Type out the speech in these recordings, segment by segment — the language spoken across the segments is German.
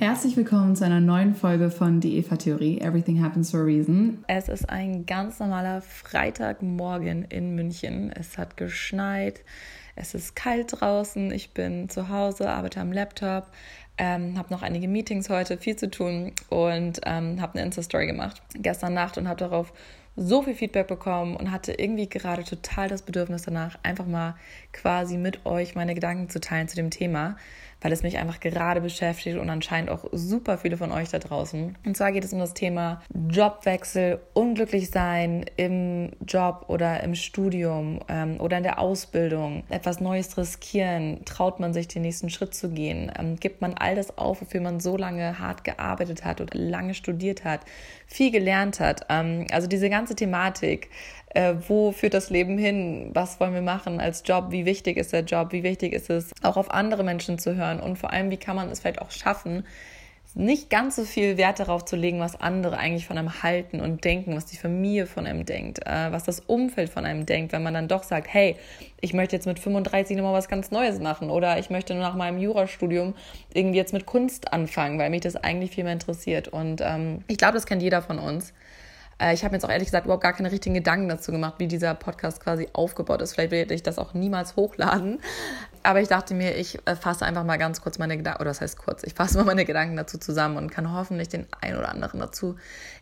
Herzlich willkommen zu einer neuen Folge von Die Eva-Theorie. Everything happens for a reason. Es ist ein ganz normaler Freitagmorgen in München. Es hat geschneit. Es ist kalt draußen. Ich bin zu Hause, arbeite am Laptop. Ähm, habe noch einige Meetings heute, viel zu tun und ähm, habe eine Insta-Story gemacht gestern Nacht und habe darauf so viel Feedback bekommen und hatte irgendwie gerade total das Bedürfnis danach, einfach mal quasi mit euch meine Gedanken zu teilen zu dem Thema weil es mich einfach gerade beschäftigt und anscheinend auch super viele von euch da draußen. Und zwar geht es um das Thema Jobwechsel, unglücklich sein im Job oder im Studium ähm, oder in der Ausbildung, etwas Neues riskieren, traut man sich den nächsten Schritt zu gehen, ähm, gibt man all das auf, wofür man so lange hart gearbeitet hat oder lange studiert hat, viel gelernt hat. Ähm, also diese ganze Thematik äh, wo führt das Leben hin, was wollen wir machen als Job, wie wichtig ist der Job, wie wichtig ist es, auch auf andere Menschen zu hören und vor allem, wie kann man es vielleicht auch schaffen, nicht ganz so viel Wert darauf zu legen, was andere eigentlich von einem halten und denken, was die Familie von einem denkt, äh, was das Umfeld von einem denkt, wenn man dann doch sagt, hey, ich möchte jetzt mit 35 nochmal was ganz Neues machen oder ich möchte nach meinem Jurastudium irgendwie jetzt mit Kunst anfangen, weil mich das eigentlich viel mehr interessiert. Und ähm, ich glaube, das kennt jeder von uns. Äh, ich habe jetzt auch ehrlich gesagt überhaupt gar keine richtigen Gedanken dazu gemacht, wie dieser Podcast quasi aufgebaut ist. Vielleicht werde ich das auch niemals hochladen. Aber ich dachte mir, ich äh, fasse einfach mal ganz kurz meine Gedanken, oder das heißt kurz, ich fasse mal meine Gedanken dazu zusammen und kann hoffentlich den einen oder anderen dazu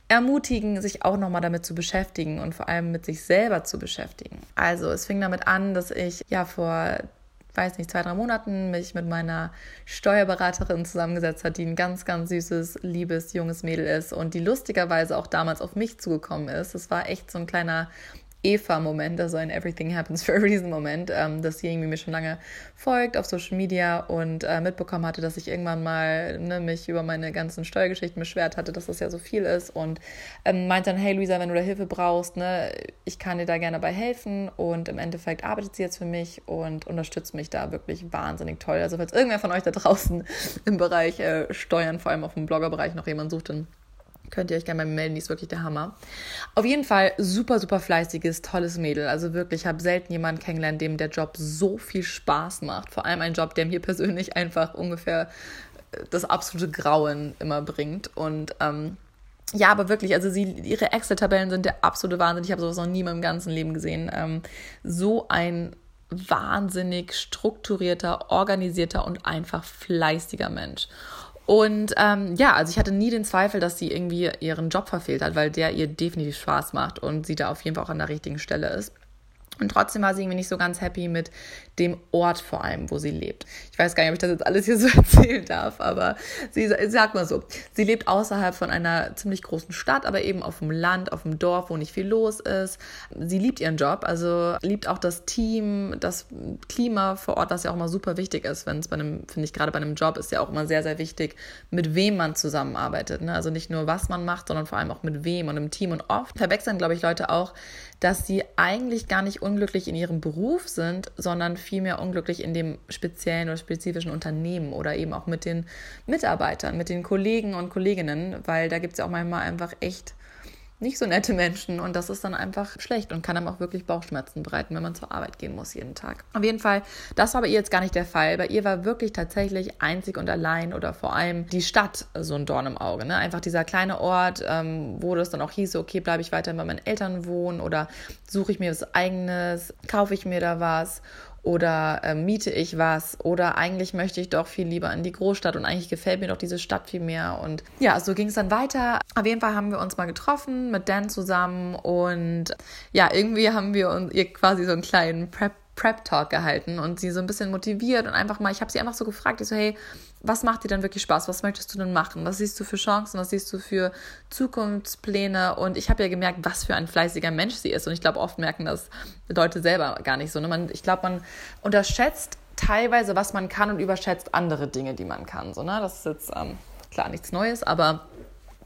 ermutigen, sich auch nochmal damit zu beschäftigen und vor allem mit sich selber zu beschäftigen. Also es fing damit an, dass ich ja vor weiß nicht, zwei, drei Monaten mich mit meiner Steuerberaterin zusammengesetzt hat, die ein ganz, ganz süßes, liebes, junges Mädel ist und die lustigerweise auch damals auf mich zugekommen ist. Das war echt so ein kleiner Eva-Moment, also ein Everything Happens for a Reason-Moment, ähm, dass sie irgendwie mir schon lange folgt auf Social Media und äh, mitbekommen hatte, dass ich irgendwann mal ne, mich über meine ganzen Steuergeschichten beschwert hatte, dass das ja so viel ist und ähm, meinte dann, hey Luisa, wenn du da Hilfe brauchst, ne, ich kann dir da gerne bei helfen und im Endeffekt arbeitet sie jetzt für mich und unterstützt mich da wirklich wahnsinnig toll. Also falls irgendwer von euch da draußen im Bereich äh, Steuern, vor allem auf dem Bloggerbereich noch jemanden sucht, dann Könnt ihr euch gerne mal melden, die ist wirklich der Hammer. Auf jeden Fall super, super fleißiges, tolles Mädel. Also wirklich, ich habe selten jemanden kennengelernt, dem der Job so viel Spaß macht. Vor allem ein Job, der mir persönlich einfach ungefähr äh, das absolute Grauen immer bringt. Und ähm, ja, aber wirklich, also sie, ihre Excel-Tabellen sind der absolute Wahnsinn. Ich habe sowas noch nie in meinem ganzen Leben gesehen. Ähm, so ein wahnsinnig strukturierter, organisierter und einfach fleißiger Mensch. Und ähm, ja, also ich hatte nie den Zweifel, dass sie irgendwie ihren Job verfehlt hat, weil der ihr definitiv Spaß macht und sie da auf jeden Fall auch an der richtigen Stelle ist. Und trotzdem war sie irgendwie nicht so ganz happy mit dem Ort vor allem, wo sie lebt. Ich weiß gar nicht, ob ich das jetzt alles hier so erzählen darf, aber sie sagt mal so, sie lebt außerhalb von einer ziemlich großen Stadt, aber eben auf dem Land, auf dem Dorf, wo nicht viel los ist. Sie liebt ihren Job, also liebt auch das Team, das Klima vor Ort, was ja auch immer super wichtig ist, wenn es bei einem, finde ich gerade bei einem Job ist ja auch immer sehr, sehr wichtig, mit wem man zusammenarbeitet. Ne? Also nicht nur, was man macht, sondern vor allem auch mit wem und im Team. Und oft verwechseln, glaube ich, Leute auch, dass sie eigentlich gar nicht unglücklich in ihrem Beruf sind, sondern vielmehr unglücklich in dem speziellen oder spezifischen Unternehmen oder eben auch mit den Mitarbeitern, mit den Kollegen und Kolleginnen, weil da gibt es ja auch manchmal einfach echt nicht so nette Menschen und das ist dann einfach schlecht und kann einem auch wirklich Bauchschmerzen bereiten, wenn man zur Arbeit gehen muss jeden Tag. Auf jeden Fall, das war bei ihr jetzt gar nicht der Fall. Bei ihr war wirklich tatsächlich einzig und allein oder vor allem die Stadt so ein Dorn im Auge. Ne? Einfach dieser kleine Ort, ähm, wo das dann auch hieß, okay, bleibe ich weiterhin bei meinen Eltern wohnen oder suche ich mir was eigenes, kaufe ich mir da was oder äh, miete ich was oder eigentlich möchte ich doch viel lieber in die Großstadt und eigentlich gefällt mir doch diese Stadt viel mehr und ja, so ging es dann weiter. Auf jeden Fall haben wir uns mal getroffen mit Dan zusammen und ja, irgendwie haben wir uns ihr quasi so einen kleinen Prep Prep gehalten und sie so ein bisschen motiviert und einfach mal, ich habe sie einfach so gefragt, ich so, hey, was macht dir denn wirklich Spaß? Was möchtest du denn machen? Was siehst du für Chancen? Was siehst du für Zukunftspläne? Und ich habe ja gemerkt, was für ein fleißiger Mensch sie ist. Und ich glaube, oft merken das Leute selber gar nicht so. Ne? Man, ich glaube, man unterschätzt teilweise, was man kann und überschätzt andere Dinge, die man kann. So, ne? Das ist jetzt ähm, klar nichts Neues, aber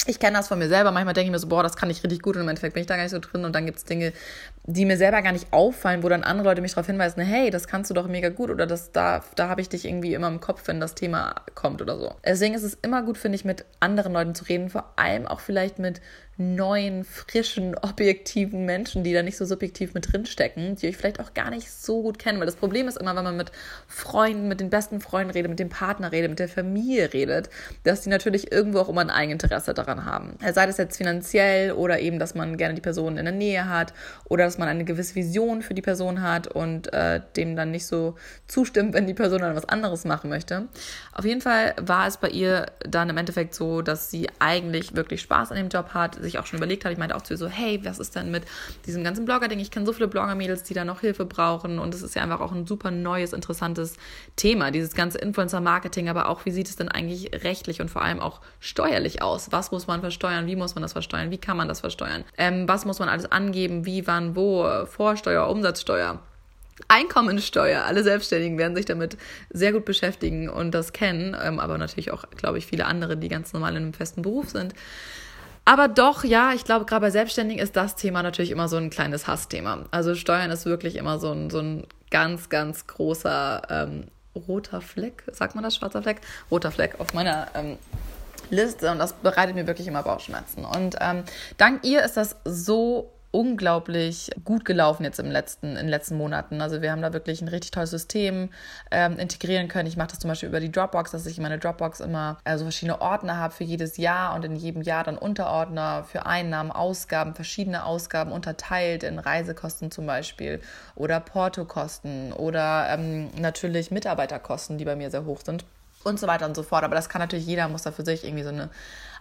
ich kenne das von mir selber. Manchmal denke ich mir so, boah, das kann ich richtig gut und im Endeffekt bin ich da gar nicht so drin. Und dann gibt es Dinge, die mir selber gar nicht auffallen, wo dann andere Leute mich darauf hinweisen, hey, das kannst du doch mega gut oder das, da, da habe ich dich irgendwie immer im Kopf, wenn das Thema kommt oder so. Deswegen ist es immer gut, finde ich, mit anderen Leuten zu reden, vor allem auch vielleicht mit neuen, frischen, objektiven Menschen, die da nicht so subjektiv mit drinstecken, die euch vielleicht auch gar nicht so gut kennen. Weil das Problem ist immer, wenn man mit Freunden, mit den besten Freunden redet, mit dem Partner redet, mit der Familie redet, dass die natürlich irgendwo auch immer ein Eigeninteresse daran haben. Sei das jetzt finanziell oder eben, dass man gerne die Person in der Nähe hat oder dass man eine gewisse Vision für die Person hat und äh, dem dann nicht so zustimmt, wenn die Person dann was anderes machen möchte. Auf jeden Fall war es bei ihr dann im Endeffekt so, dass sie eigentlich wirklich Spaß an dem Job hat, sich auch schon überlegt hat. Ich meinte auch zu ihr so, hey, was ist denn mit diesem ganzen Blogger-Ding? Ich kenne so viele Blogger-Mädels, die da noch Hilfe brauchen und es ist ja einfach auch ein super neues, interessantes Thema, dieses ganze Influencer-Marketing, aber auch, wie sieht es denn eigentlich rechtlich und vor allem auch steuerlich aus? Was muss man versteuern? Wie muss man das versteuern? Wie kann man das versteuern? Ähm, was muss man alles angeben? Wie, wann, wo? Vorsteuer, Umsatzsteuer? Einkommensteuer. Alle Selbstständigen werden sich damit sehr gut beschäftigen und das kennen, ähm, aber natürlich auch, glaube ich, viele andere, die ganz normal in einem festen Beruf sind. Aber doch, ja, ich glaube, gerade bei Selbstständigen ist das Thema natürlich immer so ein kleines Hassthema. Also Steuern ist wirklich immer so ein, so ein ganz, ganz großer ähm, roter Fleck, sagt man das, schwarzer Fleck? Roter Fleck auf meiner ähm, Liste und das bereitet mir wirklich immer Bauchschmerzen. Und ähm, dank ihr ist das so unglaublich gut gelaufen jetzt im letzten, in den letzten Monaten. Also wir haben da wirklich ein richtig tolles System ähm, integrieren können. Ich mache das zum Beispiel über die Dropbox, dass ich in meiner Dropbox immer also verschiedene Ordner habe für jedes Jahr und in jedem Jahr dann Unterordner für Einnahmen, Ausgaben, verschiedene Ausgaben unterteilt in Reisekosten zum Beispiel oder Portokosten oder ähm, natürlich Mitarbeiterkosten, die bei mir sehr hoch sind und so weiter und so fort. Aber das kann natürlich jeder, muss da für sich irgendwie so eine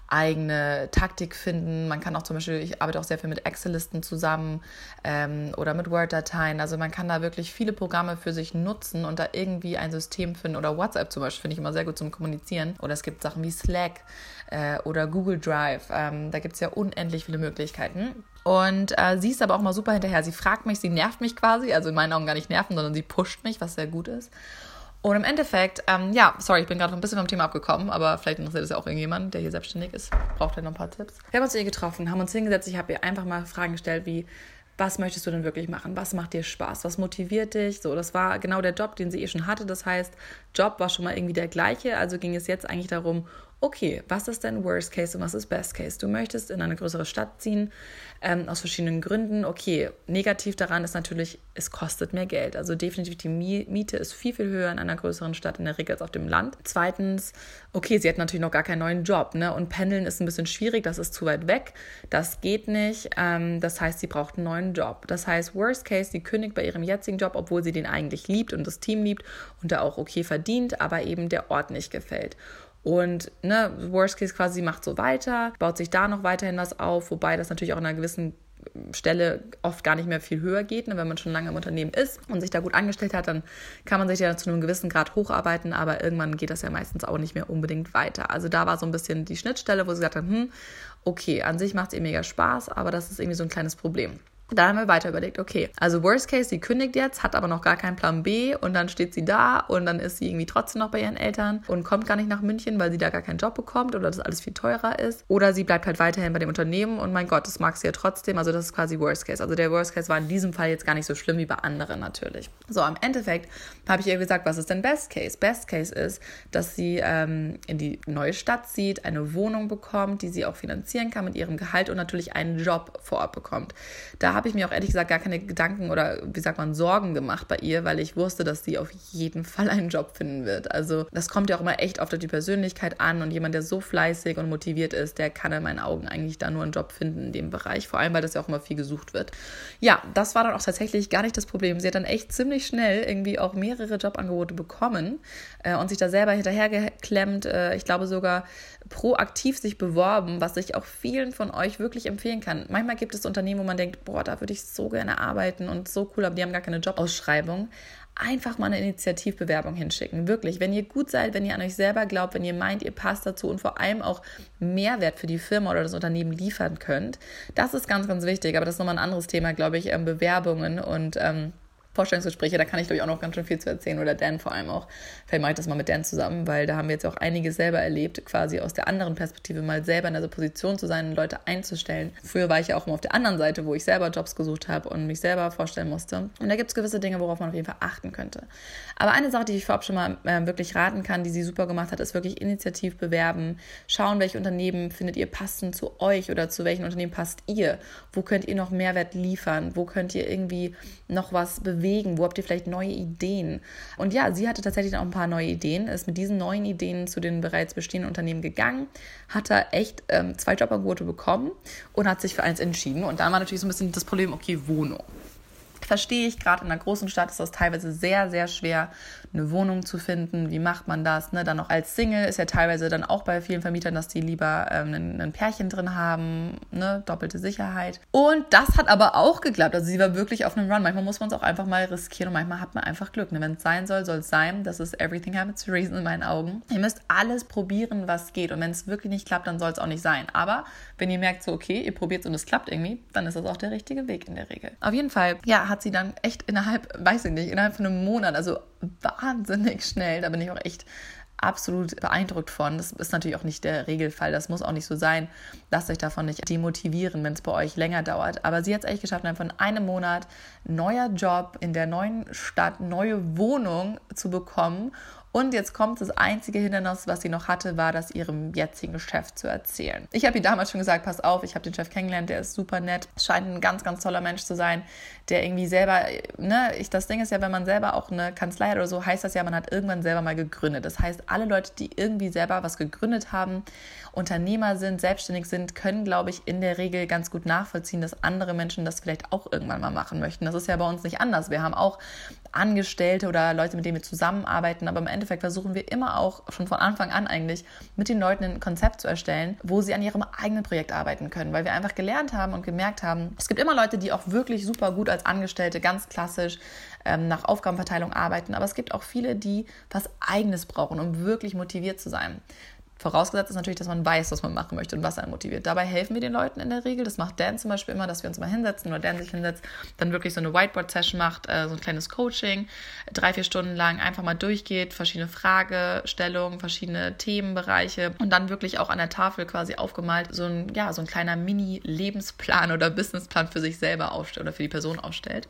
eigene Taktik finden. Man kann auch zum Beispiel, ich arbeite auch sehr viel mit Excel-Listen zusammen ähm, oder mit Word-Dateien. Also man kann da wirklich viele Programme für sich nutzen und da irgendwie ein System finden. Oder WhatsApp zum Beispiel finde ich immer sehr gut zum Kommunizieren. Oder es gibt Sachen wie Slack äh, oder Google Drive. Ähm, da gibt es ja unendlich viele Möglichkeiten. Und äh, sie ist aber auch mal super hinterher. Sie fragt mich, sie nervt mich quasi. Also in meinen Augen gar nicht nerven, sondern sie pusht mich, was sehr gut ist. Und im Endeffekt, ähm, ja, sorry, ich bin gerade ein bisschen vom Thema abgekommen, aber vielleicht interessiert es ja auch irgendjemand, der hier selbstständig ist. Braucht ja noch ein paar Tipps. Wir haben uns ihr getroffen, haben uns hingesetzt. Ich habe ihr einfach mal Fragen gestellt, wie, was möchtest du denn wirklich machen? Was macht dir Spaß? Was motiviert dich? So, das war genau der Job, den sie eh schon hatte. Das heißt, Job war schon mal irgendwie der gleiche. Also ging es jetzt eigentlich darum, okay, was ist denn Worst Case und was ist Best Case? Du möchtest in eine größere Stadt ziehen, ähm, aus verschiedenen Gründen. Okay, negativ daran ist natürlich, es kostet mehr Geld. Also definitiv die Miete ist viel, viel höher in einer größeren Stadt in der Regel als auf dem Land. Zweitens, okay, sie hat natürlich noch gar keinen neuen Job, ne? Und Pendeln ist ein bisschen schwierig, das ist zu weit weg, das geht nicht. Ähm, das heißt, sie braucht einen neuen Job. Das heißt, Worst Case, sie kündigt bei ihrem jetzigen Job, obwohl sie den eigentlich liebt und das Team liebt und da auch okay verdient, aber eben der Ort nicht gefällt. Und ne, Worst Case quasi macht so weiter, baut sich da noch weiterhin was auf, wobei das natürlich auch in einer gewissen Stelle oft gar nicht mehr viel höher geht. Ne? Wenn man schon lange im Unternehmen ist und sich da gut angestellt hat, dann kann man sich ja zu einem gewissen Grad hocharbeiten, aber irgendwann geht das ja meistens auch nicht mehr unbedingt weiter. Also da war so ein bisschen die Schnittstelle, wo sie gesagt haben, hm, okay, an sich macht es ihr mega Spaß, aber das ist irgendwie so ein kleines Problem. Da haben wir weiter überlegt, okay, also Worst Case, sie kündigt jetzt, hat aber noch gar keinen Plan B und dann steht sie da und dann ist sie irgendwie trotzdem noch bei ihren Eltern und kommt gar nicht nach München, weil sie da gar keinen Job bekommt oder das alles viel teurer ist. Oder sie bleibt halt weiterhin bei dem Unternehmen und mein Gott, das mag sie ja trotzdem. Also das ist quasi Worst Case. Also der Worst Case war in diesem Fall jetzt gar nicht so schlimm wie bei anderen natürlich. So, im Endeffekt habe ich ihr gesagt, was ist denn Best Case? Best Case ist, dass sie ähm, in die neue Stadt zieht, eine Wohnung bekommt, die sie auch finanzieren kann mit ihrem Gehalt und natürlich einen Job vor Ort bekommt. Da habe ich mir auch ehrlich gesagt gar keine Gedanken oder wie sagt man Sorgen gemacht bei ihr, weil ich wusste, dass sie auf jeden Fall einen Job finden wird. Also das kommt ja auch immer echt auf die Persönlichkeit an und jemand, der so fleißig und motiviert ist, der kann in meinen Augen eigentlich da nur einen Job finden in dem Bereich, vor allem weil das ja auch immer viel gesucht wird. Ja, das war dann auch tatsächlich gar nicht das Problem. Sie hat dann echt ziemlich schnell irgendwie auch mehrere Jobangebote bekommen äh, und sich da selber hinterhergeklemmt. Äh, ich glaube sogar proaktiv sich beworben, was ich auch vielen von euch wirklich empfehlen kann. Manchmal gibt es Unternehmen, wo man denkt, boah, da würde ich so gerne arbeiten und so cool, aber die haben gar keine Jobausschreibung. Einfach mal eine Initiativbewerbung hinschicken. Wirklich, wenn ihr gut seid, wenn ihr an euch selber glaubt, wenn ihr meint, ihr passt dazu und vor allem auch Mehrwert für die Firma oder das Unternehmen liefern könnt. Das ist ganz, ganz wichtig, aber das ist nochmal ein anderes Thema, glaube ich, ähm, Bewerbungen und ähm, Vorstellungsgespräche, da kann ich glaube ich auch noch ganz schön viel zu erzählen oder Dan vor allem auch. Vielleicht mache ich das mal mit Dan zusammen, weil da haben wir jetzt auch einiges selber erlebt, quasi aus der anderen Perspektive mal selber in dieser Position zu sein und Leute einzustellen. Früher war ich ja auch immer auf der anderen Seite, wo ich selber Jobs gesucht habe und mich selber vorstellen musste. Und da gibt es gewisse Dinge, worauf man auf jeden Fall achten könnte. Aber eine Sache, die ich vorab schon mal äh, wirklich raten kann, die sie super gemacht hat, ist wirklich initiativ bewerben, schauen, welche Unternehmen findet ihr passend zu euch oder zu welchen Unternehmen passt ihr, wo könnt ihr noch Mehrwert liefern, wo könnt ihr irgendwie noch was bewegen, wo habt ihr vielleicht neue Ideen. Und ja, sie hatte tatsächlich auch ein paar neue Ideen, ist mit diesen neuen Ideen zu den bereits bestehenden Unternehmen gegangen, hat da echt ähm, zwei Jobangebote bekommen und hat sich für eins entschieden. Und dann war natürlich so ein bisschen das Problem, okay, Wohnung verstehe ich, gerade in einer großen Stadt ist das teilweise sehr, sehr schwer, eine Wohnung zu finden. Wie macht man das? Ne? Dann noch als Single ist ja teilweise dann auch bei vielen Vermietern, dass die lieber ähm, ein, ein, Pärchen drin haben, ne? doppelte Sicherheit. Und das hat aber auch geklappt. Also sie war wirklich auf einem Run. Manchmal muss man es auch einfach mal riskieren und manchmal hat man einfach Glück. Ne? Wenn es sein soll, soll es sein. Das ist everything happens for reason in meinen Augen. Ihr müsst alles probieren, was geht. Und wenn es wirklich nicht klappt, dann soll es auch nicht sein. Aber wenn ihr merkt, so okay, ihr probiert es und es klappt irgendwie, dann ist das auch der richtige Weg in der Regel. Auf jeden Fall, ja, hat sie dann echt innerhalb, weiß ich nicht, innerhalb von einem Monat, also wahnsinnig schnell. Da bin ich auch echt absolut beeindruckt von. Das ist natürlich auch nicht der Regelfall. Das muss auch nicht so sein. Lasst euch davon nicht demotivieren, wenn es bei euch länger dauert. Aber sie hat es echt geschafft, von einem Monat neuer Job in der neuen Stadt, neue Wohnung zu bekommen und jetzt kommt das einzige Hindernis, was sie noch hatte, war das ihrem jetzigen Chef zu erzählen. Ich habe ihr damals schon gesagt, pass auf, ich habe den Chef kennengelernt, der ist super nett, scheint ein ganz, ganz toller Mensch zu sein, der irgendwie selber, ne, ich, das Ding ist ja, wenn man selber auch eine Kanzlei hat oder so, heißt das ja, man hat irgendwann selber mal gegründet. Das heißt, alle Leute, die irgendwie selber was gegründet haben, Unternehmer sind, selbstständig sind, können, glaube ich, in der Regel ganz gut nachvollziehen, dass andere Menschen das vielleicht auch irgendwann mal machen möchten. Das ist ja bei uns nicht anders. Wir haben auch Angestellte oder Leute, mit denen wir zusammenarbeiten, aber im Endeffekt versuchen wir immer auch schon von Anfang an eigentlich mit den Leuten ein Konzept zu erstellen, wo sie an ihrem eigenen Projekt arbeiten können, weil wir einfach gelernt haben und gemerkt haben, es gibt immer Leute, die auch wirklich super gut als Angestellte ganz klassisch ähm, nach Aufgabenverteilung arbeiten, aber es gibt auch viele, die was eigenes brauchen, um wirklich motiviert zu sein. Vorausgesetzt ist natürlich, dass man weiß, was man machen möchte und was einen motiviert. Dabei helfen wir den Leuten in der Regel. Das macht Dan zum Beispiel immer, dass wir uns mal hinsetzen oder Dan sich hinsetzt, dann wirklich so eine Whiteboard-Session macht, äh, so ein kleines Coaching, drei, vier Stunden lang einfach mal durchgeht, verschiedene Fragestellungen, verschiedene Themenbereiche und dann wirklich auch an der Tafel quasi aufgemalt so ein, ja, so ein kleiner Mini-Lebensplan oder Businessplan für sich selber aufstellt oder für die Person aufstellt.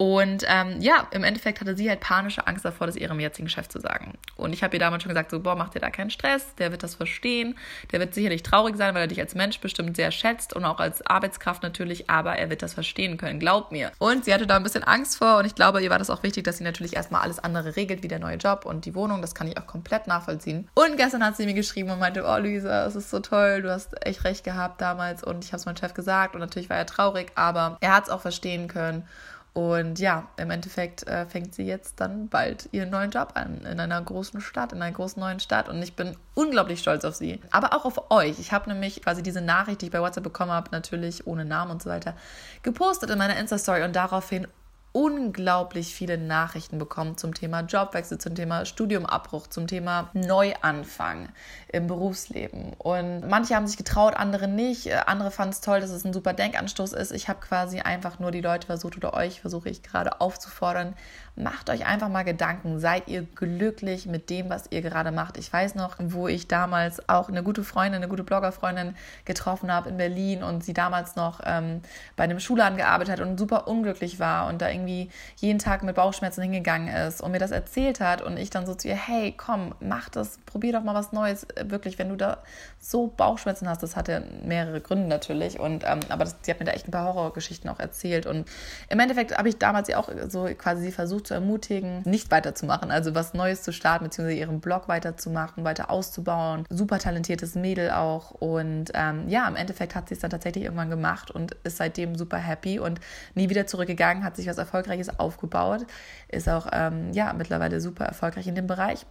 Und ähm, ja, im Endeffekt hatte sie halt panische Angst davor, das ihrem jetzigen Chef zu sagen. Und ich habe ihr damals schon gesagt, so, boah, mach dir da keinen Stress, der wird das verstehen, der wird sicherlich traurig sein, weil er dich als Mensch bestimmt sehr schätzt und auch als Arbeitskraft natürlich, aber er wird das verstehen können, glaub mir. Und sie hatte da ein bisschen Angst vor und ich glaube, ihr war das auch wichtig, dass sie natürlich erstmal alles andere regelt, wie der neue Job und die Wohnung, das kann ich auch komplett nachvollziehen. Und gestern hat sie mir geschrieben und meinte, oh Luisa, es ist so toll, du hast echt recht gehabt damals und ich habe es meinem Chef gesagt und natürlich war er traurig, aber er hat es auch verstehen können und ja, im Endeffekt äh, fängt sie jetzt dann bald ihren neuen Job an in einer großen Stadt, in einer großen neuen Stadt. Und ich bin unglaublich stolz auf sie. Aber auch auf euch. Ich habe nämlich quasi diese Nachricht, die ich bei WhatsApp bekommen habe, natürlich ohne Namen und so weiter, gepostet in meiner Insta-Story und daraufhin unglaublich viele Nachrichten bekommen zum Thema Jobwechsel, zum Thema Studiumabbruch, zum Thema Neuanfang im Berufsleben. Und manche haben sich getraut, andere nicht. Äh, andere fanden es toll, dass es ein super Denkanstoß ist. Ich habe quasi einfach nur die Leute versucht oder euch versuche ich gerade aufzufordern, macht euch einfach mal Gedanken. Seid ihr glücklich mit dem, was ihr gerade macht? Ich weiß noch, wo ich damals auch eine gute Freundin, eine gute Bloggerfreundin getroffen habe in Berlin und sie damals noch ähm, bei einem Schulladen gearbeitet hat und super unglücklich war und da irgendwie jeden Tag mit Bauchschmerzen hingegangen ist und mir das erzählt hat und ich dann so zu ihr, hey, komm, mach das, probier doch mal was Neues. Wirklich, wenn du da so Bauchschmerzen hast, das hatte mehrere Gründe natürlich und ähm, aber das, sie hat mir da echt ein paar Horrorgeschichten auch erzählt und im Endeffekt habe ich damals ja auch so quasi sie versucht zu ermutigen, nicht weiterzumachen, also was Neues zu starten, beziehungsweise ihren Blog weiterzumachen, weiter auszubauen. Super talentiertes Mädel auch. Und ähm, ja, im Endeffekt hat sie es dann tatsächlich irgendwann gemacht und ist seitdem super happy und nie wieder zurückgegangen, hat sich was Erfolgreiches aufgebaut, ist auch ähm, ja mittlerweile super erfolgreich in dem Bereich.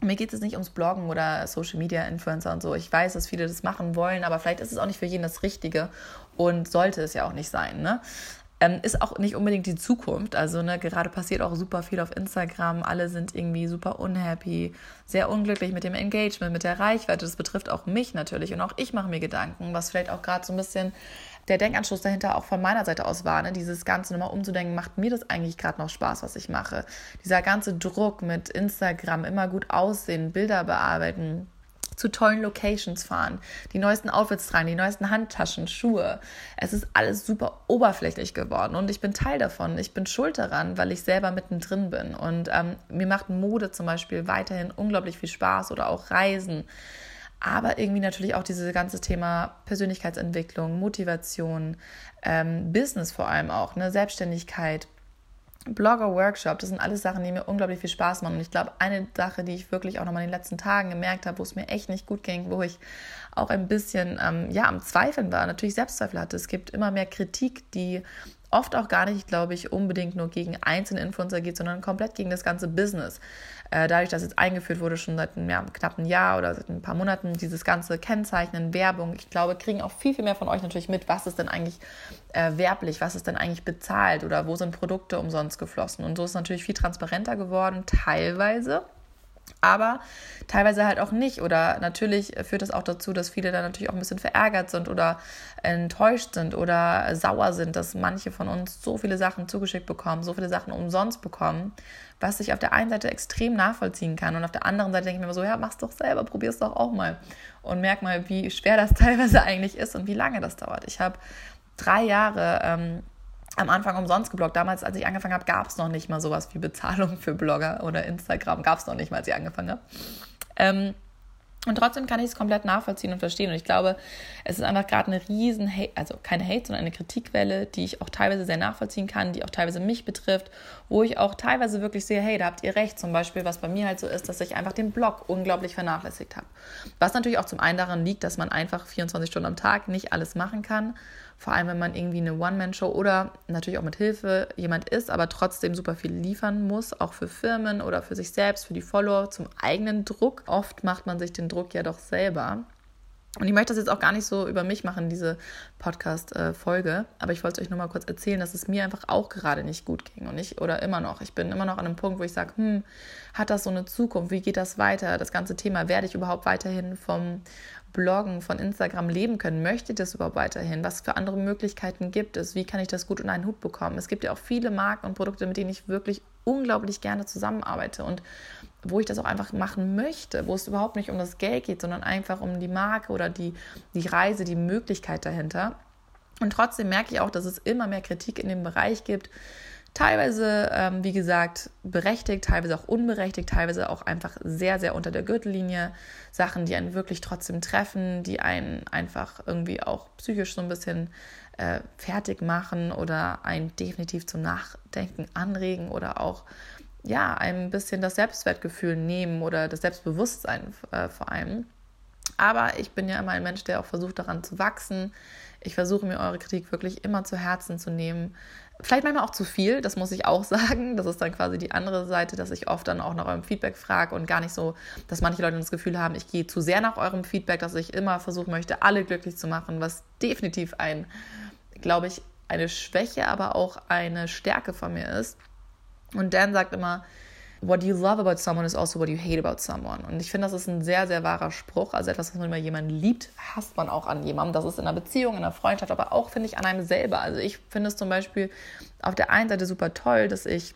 Mir geht es nicht ums Bloggen oder Social Media Influencer und so. Ich weiß, dass viele das machen wollen, aber vielleicht ist es auch nicht für jeden das Richtige und sollte es ja auch nicht sein. Ne? Ähm, ist auch nicht unbedingt die Zukunft. Also ne, gerade passiert auch super viel auf Instagram. Alle sind irgendwie super unhappy, sehr unglücklich mit dem Engagement, mit der Reichweite. Das betrifft auch mich natürlich. Und auch ich mache mir Gedanken, was vielleicht auch gerade so ein bisschen der Denkanschluss dahinter auch von meiner Seite aus war, ne? dieses Ganze nochmal umzudenken, macht mir das eigentlich gerade noch Spaß, was ich mache? Dieser ganze Druck mit Instagram, immer gut aussehen, Bilder bearbeiten, zu tollen Locations fahren, die neuesten Outfits tragen, die neuesten Handtaschen, Schuhe. Es ist alles super oberflächlich geworden und ich bin Teil davon. Ich bin schuld daran, weil ich selber mittendrin bin. Und ähm, mir macht Mode zum Beispiel weiterhin unglaublich viel Spaß oder auch Reisen. Aber irgendwie natürlich auch dieses ganze Thema Persönlichkeitsentwicklung, Motivation, ähm, Business vor allem auch, ne? Selbstständigkeit, Blogger-Workshop, das sind alles Sachen, die mir unglaublich viel Spaß machen. Und ich glaube, eine Sache, die ich wirklich auch nochmal in den letzten Tagen gemerkt habe, wo es mir echt nicht gut ging, wo ich auch ein bisschen ähm, ja, am Zweifeln war, natürlich Selbstzweifel hatte. Es gibt immer mehr Kritik, die oft auch gar nicht, glaube ich, unbedingt nur gegen einzelne Influencer geht, sondern komplett gegen das ganze Business. Äh, dadurch, dass jetzt eingeführt wurde, schon seit einem ja, knappen Jahr oder seit ein paar Monaten, dieses ganze Kennzeichnen, Werbung, ich glaube, kriegen auch viel, viel mehr von euch natürlich mit, was ist denn eigentlich äh, werblich, was ist denn eigentlich bezahlt oder wo sind Produkte umsonst geflossen. Und so ist es natürlich viel transparenter geworden, teilweise aber teilweise halt auch nicht. Oder natürlich führt das auch dazu, dass viele dann natürlich auch ein bisschen verärgert sind oder enttäuscht sind oder sauer sind, dass manche von uns so viele Sachen zugeschickt bekommen, so viele Sachen umsonst bekommen, was ich auf der einen Seite extrem nachvollziehen kann und auf der anderen Seite denke ich mir immer so, ja, mach's doch selber, probier's doch auch mal und merk mal, wie schwer das teilweise eigentlich ist und wie lange das dauert. Ich habe drei Jahre ähm, am Anfang umsonst gebloggt. Damals, als ich angefangen habe, gab es noch nicht mal sowas wie Bezahlung für Blogger oder Instagram. Gab es noch nicht mal, als ich angefangen habe. Ähm, und trotzdem kann ich es komplett nachvollziehen und verstehen. Und ich glaube, es ist einfach gerade eine riesen, Hate, also keine Hate, sondern eine Kritikwelle, die ich auch teilweise sehr nachvollziehen kann, die auch teilweise mich betrifft, wo ich auch teilweise wirklich sehe, hey, da habt ihr recht. Zum Beispiel, was bei mir halt so ist, dass ich einfach den Blog unglaublich vernachlässigt habe. Was natürlich auch zum einen daran liegt, dass man einfach 24 Stunden am Tag nicht alles machen kann vor allem, wenn man irgendwie eine One-Man-Show oder natürlich auch mit Hilfe jemand ist, aber trotzdem super viel liefern muss, auch für Firmen oder für sich selbst, für die Follower, zum eigenen Druck. Oft macht man sich den Druck ja doch selber. Und ich möchte das jetzt auch gar nicht so über mich machen, diese Podcast-Folge, aber ich wollte euch nur mal kurz erzählen, dass es mir einfach auch gerade nicht gut ging und ich oder immer noch. Ich bin immer noch an einem Punkt, wo ich sage, hm, hat das so eine Zukunft? Wie geht das weiter? Das ganze Thema, werde ich überhaupt weiterhin vom Bloggen, von Instagram leben können? Möchte ich das überhaupt weiterhin? Was für andere Möglichkeiten gibt es? Wie kann ich das gut in einen Hut bekommen? Es gibt ja auch viele Marken und Produkte, mit denen ich wirklich unglaublich gerne zusammenarbeite und wo ich das auch einfach machen möchte, wo es überhaupt nicht um das Geld geht, sondern einfach um die Marke oder die, die Reise, die Möglichkeit dahinter. Und trotzdem merke ich auch, dass es immer mehr Kritik in dem Bereich gibt, Teilweise, ähm, wie gesagt, berechtigt, teilweise auch unberechtigt, teilweise auch einfach sehr, sehr unter der Gürtellinie. Sachen, die einen wirklich trotzdem treffen, die einen einfach irgendwie auch psychisch so ein bisschen äh, fertig machen oder einen definitiv zum Nachdenken anregen oder auch ja, ein bisschen das Selbstwertgefühl nehmen oder das Selbstbewusstsein äh, vor allem. Aber ich bin ja immer ein Mensch, der auch versucht daran zu wachsen. Ich versuche mir eure Kritik wirklich immer zu Herzen zu nehmen. Vielleicht manchmal auch zu viel, das muss ich auch sagen. Das ist dann quasi die andere Seite, dass ich oft dann auch nach eurem Feedback frage und gar nicht so, dass manche Leute das Gefühl haben, ich gehe zu sehr nach eurem Feedback, dass ich immer versuchen möchte, alle glücklich zu machen, was definitiv ein, glaube ich, eine Schwäche, aber auch eine Stärke von mir ist. Und Dan sagt immer, What you love about someone is also what you hate about someone. Und ich finde, das ist ein sehr, sehr wahrer Spruch. Also etwas, was man immer jemanden liebt, hasst man auch an jemandem. Das ist in einer Beziehung, in einer Freundschaft, aber auch, finde ich, an einem selber. Also ich finde es zum Beispiel auf der einen Seite super toll, dass ich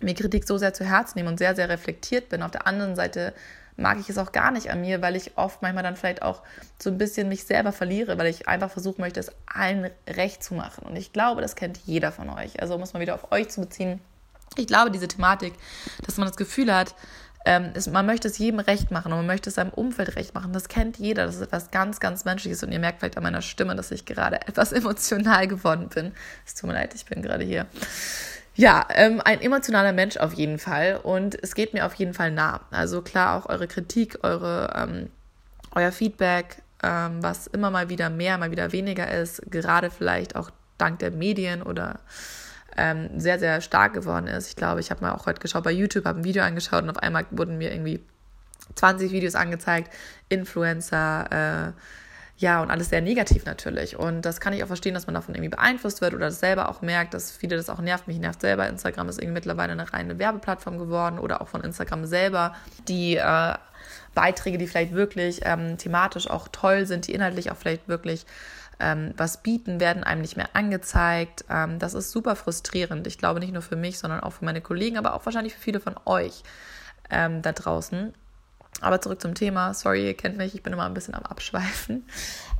mir Kritik so sehr zu Herzen nehme und sehr, sehr reflektiert bin. Auf der anderen Seite mag ich es auch gar nicht an mir, weil ich oft manchmal dann vielleicht auch so ein bisschen mich selber verliere, weil ich einfach versuchen möchte, es allen recht zu machen. Und ich glaube, das kennt jeder von euch. Also muss man wieder auf euch zu beziehen ich glaube, diese Thematik, dass man das Gefühl hat, ähm, ist, man möchte es jedem recht machen und man möchte es seinem Umfeld recht machen. Das kennt jeder. Das ist etwas ganz, ganz Menschliches. Und ihr merkt vielleicht an meiner Stimme, dass ich gerade etwas emotional geworden bin. Es tut mir leid, ich bin gerade hier. Ja, ähm, ein emotionaler Mensch auf jeden Fall. Und es geht mir auf jeden Fall nah. Also klar, auch eure Kritik, eure, ähm, euer Feedback, ähm, was immer mal wieder mehr, mal wieder weniger ist, gerade vielleicht auch dank der Medien oder ähm, sehr, sehr stark geworden ist. Ich glaube, ich habe mal auch heute geschaut bei YouTube, habe ein Video angeschaut und auf einmal wurden mir irgendwie 20 Videos angezeigt, Influencer, äh, ja, und alles sehr negativ natürlich. Und das kann ich auch verstehen, dass man davon irgendwie beeinflusst wird oder das selber auch merkt, dass viele das auch nervt. Mich nervt selber. Instagram ist irgendwie mittlerweile eine reine Werbeplattform geworden oder auch von Instagram selber. Die äh, Beiträge, die vielleicht wirklich ähm, thematisch auch toll sind, die inhaltlich auch vielleicht wirklich ähm, was bieten, werden einem nicht mehr angezeigt. Ähm, das ist super frustrierend. Ich glaube nicht nur für mich, sondern auch für meine Kollegen, aber auch wahrscheinlich für viele von euch ähm, da draußen. Aber zurück zum Thema. Sorry, ihr kennt mich, ich bin immer ein bisschen am Abschweifen.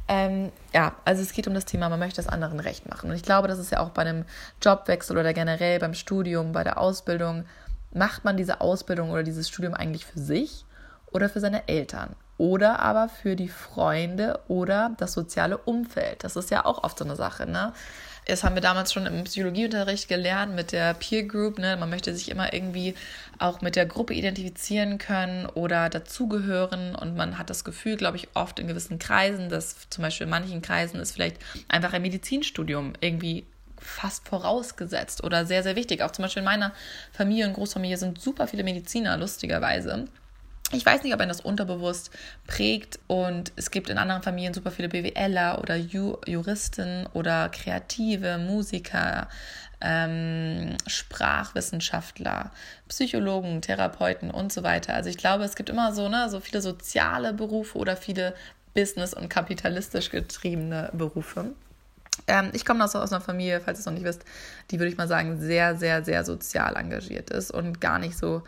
Ähm, ja, also es geht um das Thema, man möchte das anderen recht machen. Und ich glaube, das ist ja auch bei einem Jobwechsel oder generell beim Studium, bei der Ausbildung. Macht man diese Ausbildung oder dieses Studium eigentlich für sich oder für seine Eltern? Oder aber für die Freunde oder das soziale Umfeld. Das ist ja auch oft so eine Sache, ne? das haben wir damals schon im Psychologieunterricht gelernt mit der Peer Group. Ne? Man möchte sich immer irgendwie auch mit der Gruppe identifizieren können oder dazugehören. Und man hat das Gefühl, glaube ich, oft in gewissen Kreisen, dass zum Beispiel in manchen Kreisen ist vielleicht einfach ein Medizinstudium irgendwie fast vorausgesetzt oder sehr, sehr wichtig. Auch zum Beispiel in meiner Familie und Großfamilie sind super viele Mediziner, lustigerweise ich weiß nicht, ob ein das unterbewusst prägt und es gibt in anderen Familien super viele BWLer oder Ju Juristen oder Kreative, Musiker, ähm, Sprachwissenschaftler, Psychologen, Therapeuten und so weiter. Also ich glaube, es gibt immer so, ne, so viele soziale Berufe oder viele business- und kapitalistisch getriebene Berufe. Ähm, ich komme aus, aus einer Familie, falls ihr es noch nicht wisst, die würde ich mal sagen, sehr, sehr, sehr sozial engagiert ist und gar nicht so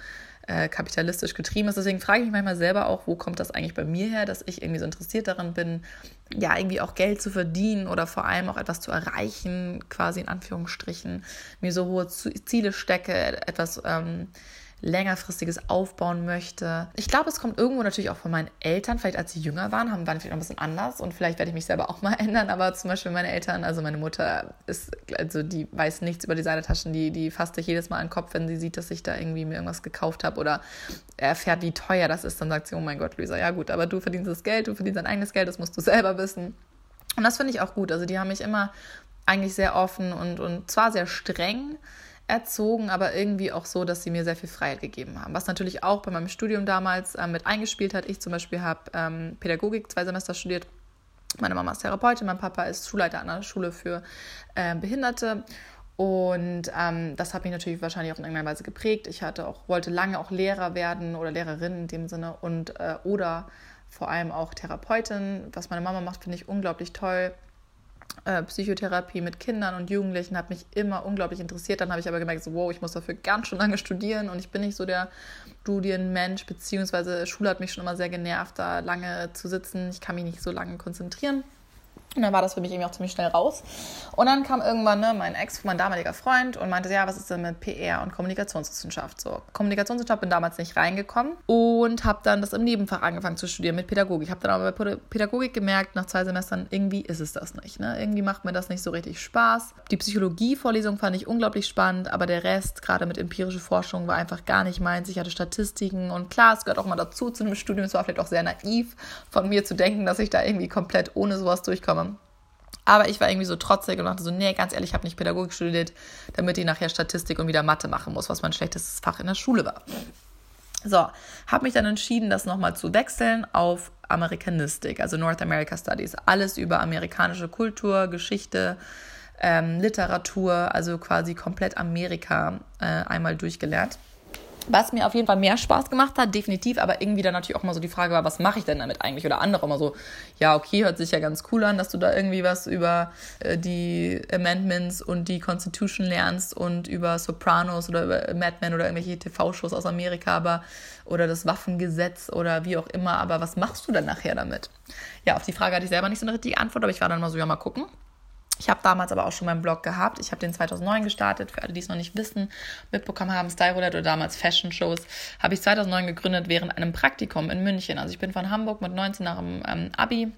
äh, kapitalistisch getrieben ist. Deswegen frage ich mich manchmal selber auch, wo kommt das eigentlich bei mir her, dass ich irgendwie so interessiert daran bin, ja, irgendwie auch Geld zu verdienen oder vor allem auch etwas zu erreichen, quasi in Anführungsstrichen, mir so hohe Ziele stecke, etwas ähm, längerfristiges aufbauen möchte. Ich glaube, es kommt irgendwo natürlich auch von meinen Eltern. Vielleicht als sie jünger waren, haben, waren vielleicht noch ein bisschen anders und vielleicht werde ich mich selber auch mal ändern. Aber zum Beispiel meine Eltern, also meine Mutter ist, also die weiß nichts über Designtaschen, die, die fasst sich jedes Mal an den Kopf, wenn sie sieht, dass ich da irgendwie mir irgendwas gekauft habe oder erfährt, wie teuer das ist. Dann sagt sie, oh mein Gott, Luisa, ja gut, aber du verdienst das Geld, du verdienst dein eigenes Geld, das musst du selber wissen. Und das finde ich auch gut. Also die haben mich immer eigentlich sehr offen und, und zwar sehr streng, erzogen, aber irgendwie auch so, dass sie mir sehr viel Freiheit gegeben haben. Was natürlich auch bei meinem Studium damals äh, mit eingespielt hat. Ich zum Beispiel habe ähm, Pädagogik zwei Semester studiert. Meine Mama ist Therapeutin, mein Papa ist Schulleiter an einer Schule für äh, Behinderte. Und ähm, das hat mich natürlich wahrscheinlich auch in irgendeiner Weise geprägt. Ich hatte auch, wollte lange auch Lehrer werden oder Lehrerin in dem Sinne und äh, oder vor allem auch Therapeutin. Was meine Mama macht, finde ich unglaublich toll. Äh, Psychotherapie mit Kindern und Jugendlichen hat mich immer unglaublich interessiert. Dann habe ich aber gemerkt, so, wow, ich muss dafür ganz schön lange studieren und ich bin nicht so der Studienmensch, beziehungsweise Schule hat mich schon immer sehr genervt, da lange zu sitzen. Ich kann mich nicht so lange konzentrieren. Und dann war das für mich irgendwie auch ziemlich schnell raus. Und dann kam irgendwann ne, mein Ex, mein damaliger Freund, und meinte, ja, was ist denn mit PR und Kommunikationswissenschaft? So, Kommunikationswissenschaft bin damals nicht reingekommen und habe dann das im Nebenfach angefangen zu studieren mit Pädagogik. Ich habe dann aber bei Pädagogik gemerkt, nach zwei Semestern, irgendwie ist es das nicht. Ne? Irgendwie macht mir das nicht so richtig Spaß. Die Psychologie-Vorlesung fand ich unglaublich spannend, aber der Rest, gerade mit empirischer Forschung, war einfach gar nicht meins. Ich hatte Statistiken und klar, es gehört auch mal dazu zu einem Studium. Es war vielleicht auch sehr naiv von mir zu denken, dass ich da irgendwie komplett ohne sowas durchkomme. Aber ich war irgendwie so trotzig und dachte so, nee, ganz ehrlich, ich habe nicht Pädagogik studiert, damit ich nachher Statistik und wieder Mathe machen muss, was mein schlechtestes Fach in der Schule war. So, habe mich dann entschieden, das nochmal zu wechseln auf Amerikanistik, also North America Studies. Alles über amerikanische Kultur, Geschichte, ähm, Literatur, also quasi komplett Amerika äh, einmal durchgelernt. Was mir auf jeden Fall mehr Spaß gemacht hat, definitiv, aber irgendwie dann natürlich auch mal so die Frage war, was mache ich denn damit eigentlich? Oder andere immer so, ja, okay, hört sich ja ganz cool an, dass du da irgendwie was über äh, die Amendments und die Constitution lernst und über Sopranos oder über Mad Men oder irgendwelche TV-Shows aus Amerika, aber oder das Waffengesetz oder wie auch immer, aber was machst du dann nachher damit? Ja, auf die Frage hatte ich selber nicht so eine richtige Antwort, aber ich war dann mal so, ja, mal gucken. Ich habe damals aber auch schon meinen Blog gehabt. Ich habe den 2009 gestartet. Für alle, die es noch nicht wissen, mitbekommen haben, Style Roulette oder damals Fashion Shows, habe ich 2009 gegründet während einem Praktikum in München. Also ich bin von Hamburg mit 19 nach dem ähm, Abi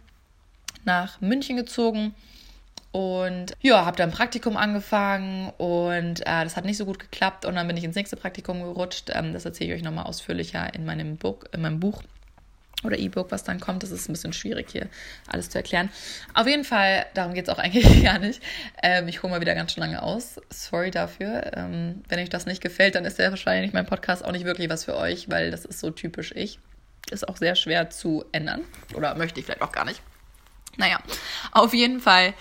nach München gezogen und ja, habe dann ein Praktikum angefangen und äh, das hat nicht so gut geklappt und dann bin ich ins nächste Praktikum gerutscht. Ähm, das erzähle ich euch nochmal ausführlicher in meinem Buch. In meinem Buch oder E-Book, was dann kommt. Das ist ein bisschen schwierig hier alles zu erklären. Auf jeden Fall, darum geht es auch eigentlich gar nicht. Ähm, ich hole mal wieder ganz schön lange aus. Sorry dafür. Ähm, wenn euch das nicht gefällt, dann ist ja wahrscheinlich mein Podcast auch nicht wirklich was für euch, weil das ist so typisch ich. Ist auch sehr schwer zu ändern. Oder möchte ich vielleicht auch gar nicht. Naja, auf jeden Fall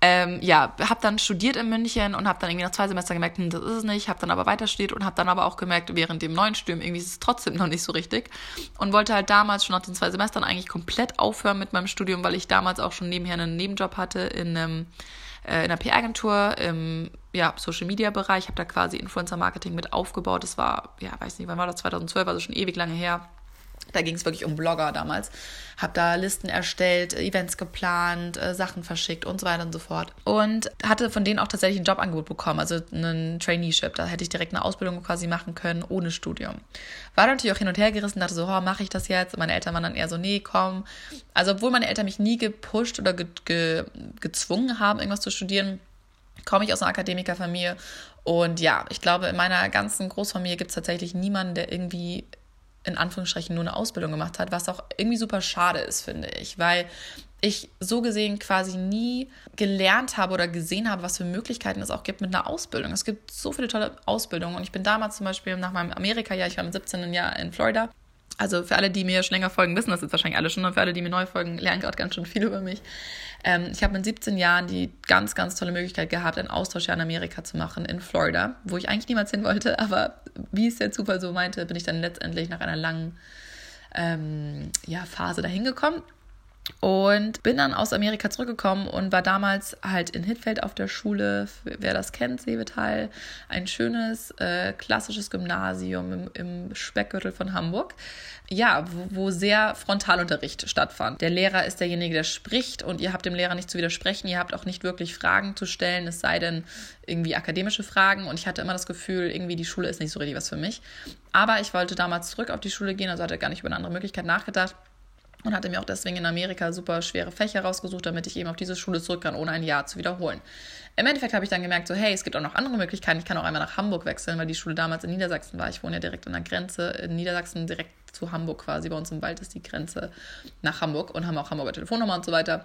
ähm, ja, habe dann studiert in München und habe dann irgendwie nach zwei Semestern gemerkt, hm, das ist es nicht, habe dann aber weiter studiert und habe dann aber auch gemerkt, während dem neuen Studium irgendwie ist es trotzdem noch nicht so richtig und wollte halt damals schon nach den zwei Semestern eigentlich komplett aufhören mit meinem Studium, weil ich damals auch schon nebenher einen Nebenjob hatte in einem äh, in einer PR-Agentur im ja, Social-Media-Bereich, habe da quasi Influencer-Marketing mit aufgebaut. Das war, ja, weiß nicht, wann war das, 2012, also schon ewig lange her. Da ging es wirklich um Blogger damals. Habe da Listen erstellt, Events geplant, äh, Sachen verschickt und so weiter und so fort. Und hatte von denen auch tatsächlich ein Jobangebot bekommen, also ein Traineeship. Da hätte ich direkt eine Ausbildung quasi machen können, ohne Studium. War natürlich auch hin und her gerissen, dachte so, oh, mache ich das jetzt? Meine Eltern waren dann eher so, nee, komm. Also obwohl meine Eltern mich nie gepusht oder ge ge gezwungen haben, irgendwas zu studieren, komme ich aus einer Akademikerfamilie. Und ja, ich glaube, in meiner ganzen Großfamilie gibt es tatsächlich niemanden, der irgendwie in Anführungsstrichen nur eine Ausbildung gemacht hat, was auch irgendwie super schade ist, finde ich, weil ich so gesehen quasi nie gelernt habe oder gesehen habe, was für Möglichkeiten es auch gibt mit einer Ausbildung. Es gibt so viele tolle Ausbildungen und ich bin damals zum Beispiel nach meinem Amerika-Jahr, ich war im 17. Jahr in Florida, also für alle, die mir schon länger folgen, wissen das jetzt wahrscheinlich alle schon. Und für alle, die mir neu folgen, lernen gerade ganz schön viel über mich. Ähm, ich habe mit 17 Jahren die ganz, ganz tolle Möglichkeit gehabt, ein Austauschjahr in Amerika zu machen, in Florida, wo ich eigentlich niemals hin wollte. Aber wie es der Zufall so meinte, bin ich dann letztendlich nach einer langen ähm, ja, Phase dahin gekommen. Und bin dann aus Amerika zurückgekommen und war damals halt in Hittfeld auf der Schule, wer das kennt, Seebetal, ein schönes, äh, klassisches Gymnasium im, im Speckgürtel von Hamburg. Ja, wo, wo sehr Frontalunterricht stattfand. Der Lehrer ist derjenige, der spricht und ihr habt dem Lehrer nicht zu widersprechen, ihr habt auch nicht wirklich Fragen zu stellen, es sei denn irgendwie akademische Fragen. Und ich hatte immer das Gefühl, irgendwie die Schule ist nicht so richtig was für mich. Aber ich wollte damals zurück auf die Schule gehen, also hatte gar nicht über eine andere Möglichkeit nachgedacht und hatte mir auch deswegen in Amerika super schwere Fächer rausgesucht, damit ich eben auf diese Schule zurück kann, ohne ein Jahr zu wiederholen. Im Endeffekt habe ich dann gemerkt, so hey, es gibt auch noch andere Möglichkeiten. Ich kann auch einmal nach Hamburg wechseln, weil die Schule damals in Niedersachsen war. Ich wohne ja direkt an der Grenze in Niedersachsen, direkt zu Hamburg quasi. Bei uns im Wald ist die Grenze nach Hamburg und haben auch Hamburger Telefonnummer und so weiter.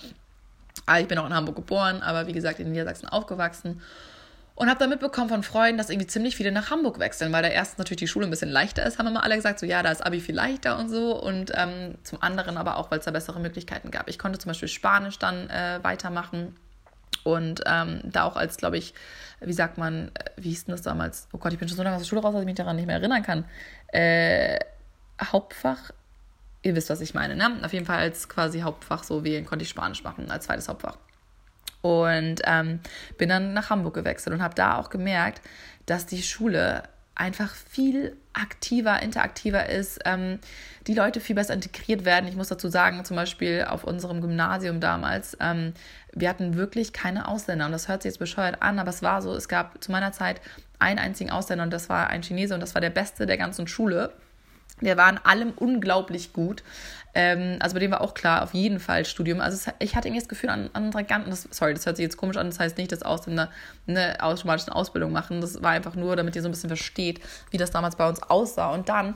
Aber ich bin auch in Hamburg geboren, aber wie gesagt in Niedersachsen aufgewachsen und habe dann mitbekommen von Freunden, dass irgendwie ziemlich viele nach Hamburg wechseln, weil da erstens natürlich die Schule ein bisschen leichter ist, haben immer alle gesagt, so ja, da ist Abi viel leichter und so. Und ähm, zum anderen aber auch, weil es da bessere Möglichkeiten gab. Ich konnte zum Beispiel Spanisch dann äh, weitermachen und ähm, da auch als, glaube ich, wie sagt man, äh, wie hieß denn das damals? Oh Gott, ich bin schon so lange aus der Schule raus, dass ich mich daran nicht mehr erinnern kann. Äh, Hauptfach, ihr wisst, was ich meine, ne? Auf jeden Fall als quasi Hauptfach so wählen konnte ich Spanisch machen, als zweites Hauptfach. Und ähm, bin dann nach Hamburg gewechselt und habe da auch gemerkt, dass die Schule einfach viel aktiver, interaktiver ist, ähm, die Leute viel besser integriert werden. Ich muss dazu sagen, zum Beispiel auf unserem Gymnasium damals, ähm, wir hatten wirklich keine Ausländer und das hört sich jetzt bescheuert an, aber es war so, es gab zu meiner Zeit einen einzigen Ausländer und das war ein Chinese und das war der Beste der ganzen Schule. Der war in allem unglaublich gut. Ähm, also bei dem war auch klar, auf jeden Fall Studium. Also ich hatte irgendwie das Gefühl an, an Draganten, das, sorry, das hört sich jetzt komisch an, das heißt nicht, dass Ausländer eine automatische Ausbildung machen. Das war einfach nur, damit ihr so ein bisschen versteht, wie das damals bei uns aussah. Und dann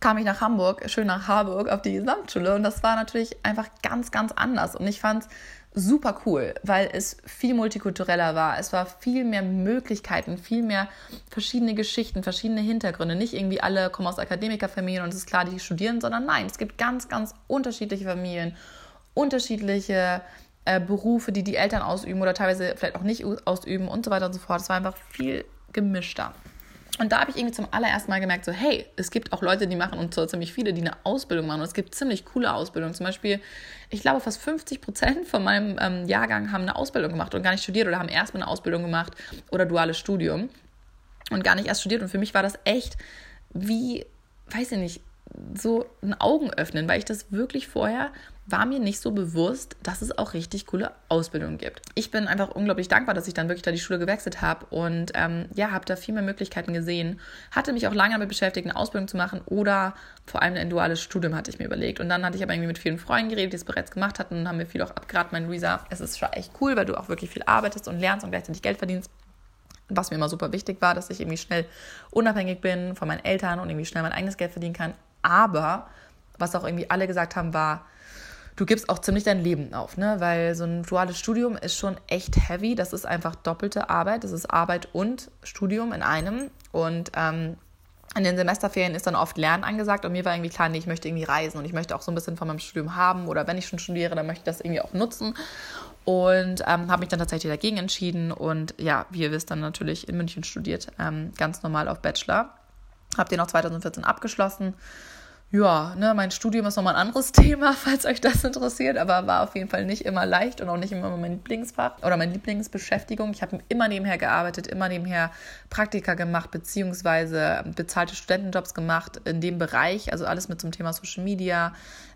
kam ich nach Hamburg, schön nach Harburg auf die Gesamtschule und das war natürlich einfach ganz, ganz anders. Und ich fand es super cool, weil es viel multikultureller war. Es war viel mehr Möglichkeiten, viel mehr verschiedene Geschichten, verschiedene Hintergründe. Nicht irgendwie alle kommen aus Akademikerfamilien und es ist klar, die studieren, sondern nein, es gibt ganz, ganz unterschiedliche Familien, unterschiedliche äh, Berufe, die die Eltern ausüben oder teilweise vielleicht auch nicht ausüben und so weiter und so fort. Es war einfach viel gemischter. Und da habe ich irgendwie zum allerersten Mal gemerkt, so, hey, es gibt auch Leute, die machen, und so ziemlich viele, die eine Ausbildung machen. Und es gibt ziemlich coole Ausbildungen. Zum Beispiel, ich glaube, fast 50 Prozent von meinem ähm, Jahrgang haben eine Ausbildung gemacht und gar nicht studiert oder haben erstmal eine Ausbildung gemacht oder duales Studium und gar nicht erst studiert. Und für mich war das echt wie, weiß ich nicht, so ein Augen öffnen, weil ich das wirklich vorher war mir nicht so bewusst, dass es auch richtig coole Ausbildungen gibt. Ich bin einfach unglaublich dankbar, dass ich dann wirklich da die Schule gewechselt habe und ähm, ja, habe da viel mehr Möglichkeiten gesehen. Hatte mich auch lange damit beschäftigt, eine Ausbildung zu machen oder vor allem ein duales Studium hatte ich mir überlegt. Und dann hatte ich aber irgendwie mit vielen Freunden geredet, die es bereits gemacht hatten und haben mir viel auch abgeraten. Mein Luisa, es ist schon echt cool, weil du auch wirklich viel arbeitest und lernst und gleichzeitig Geld verdienst was mir immer super wichtig war, dass ich irgendwie schnell unabhängig bin von meinen Eltern und irgendwie schnell mein eigenes Geld verdienen kann. Aber was auch irgendwie alle gesagt haben, war, du gibst auch ziemlich dein Leben auf, ne? Weil so ein duales Studium ist schon echt heavy. Das ist einfach doppelte Arbeit. Das ist Arbeit und Studium in einem. Und ähm, in den Semesterferien ist dann oft Lernen angesagt und mir war irgendwie klar, nee, ich möchte irgendwie reisen und ich möchte auch so ein bisschen von meinem Studium haben oder wenn ich schon studiere, dann möchte ich das irgendwie auch nutzen. und ähm, habe mich dann tatsächlich dagegen entschieden und ja, wie ihr wisst, dann natürlich in München studiert, ähm, ganz normal auf Bachelor. Habe den auch 2014 abgeschlossen ja, ne, mein Studium ist nochmal ein anderes Thema, falls euch das interessiert, aber war auf jeden Fall nicht immer leicht und auch nicht immer mein Lieblingsfach oder meine Lieblingsbeschäftigung. Ich habe immer nebenher gearbeitet, immer nebenher Praktika gemacht, beziehungsweise bezahlte Studentenjobs gemacht in dem Bereich, also alles mit zum Thema Social Media,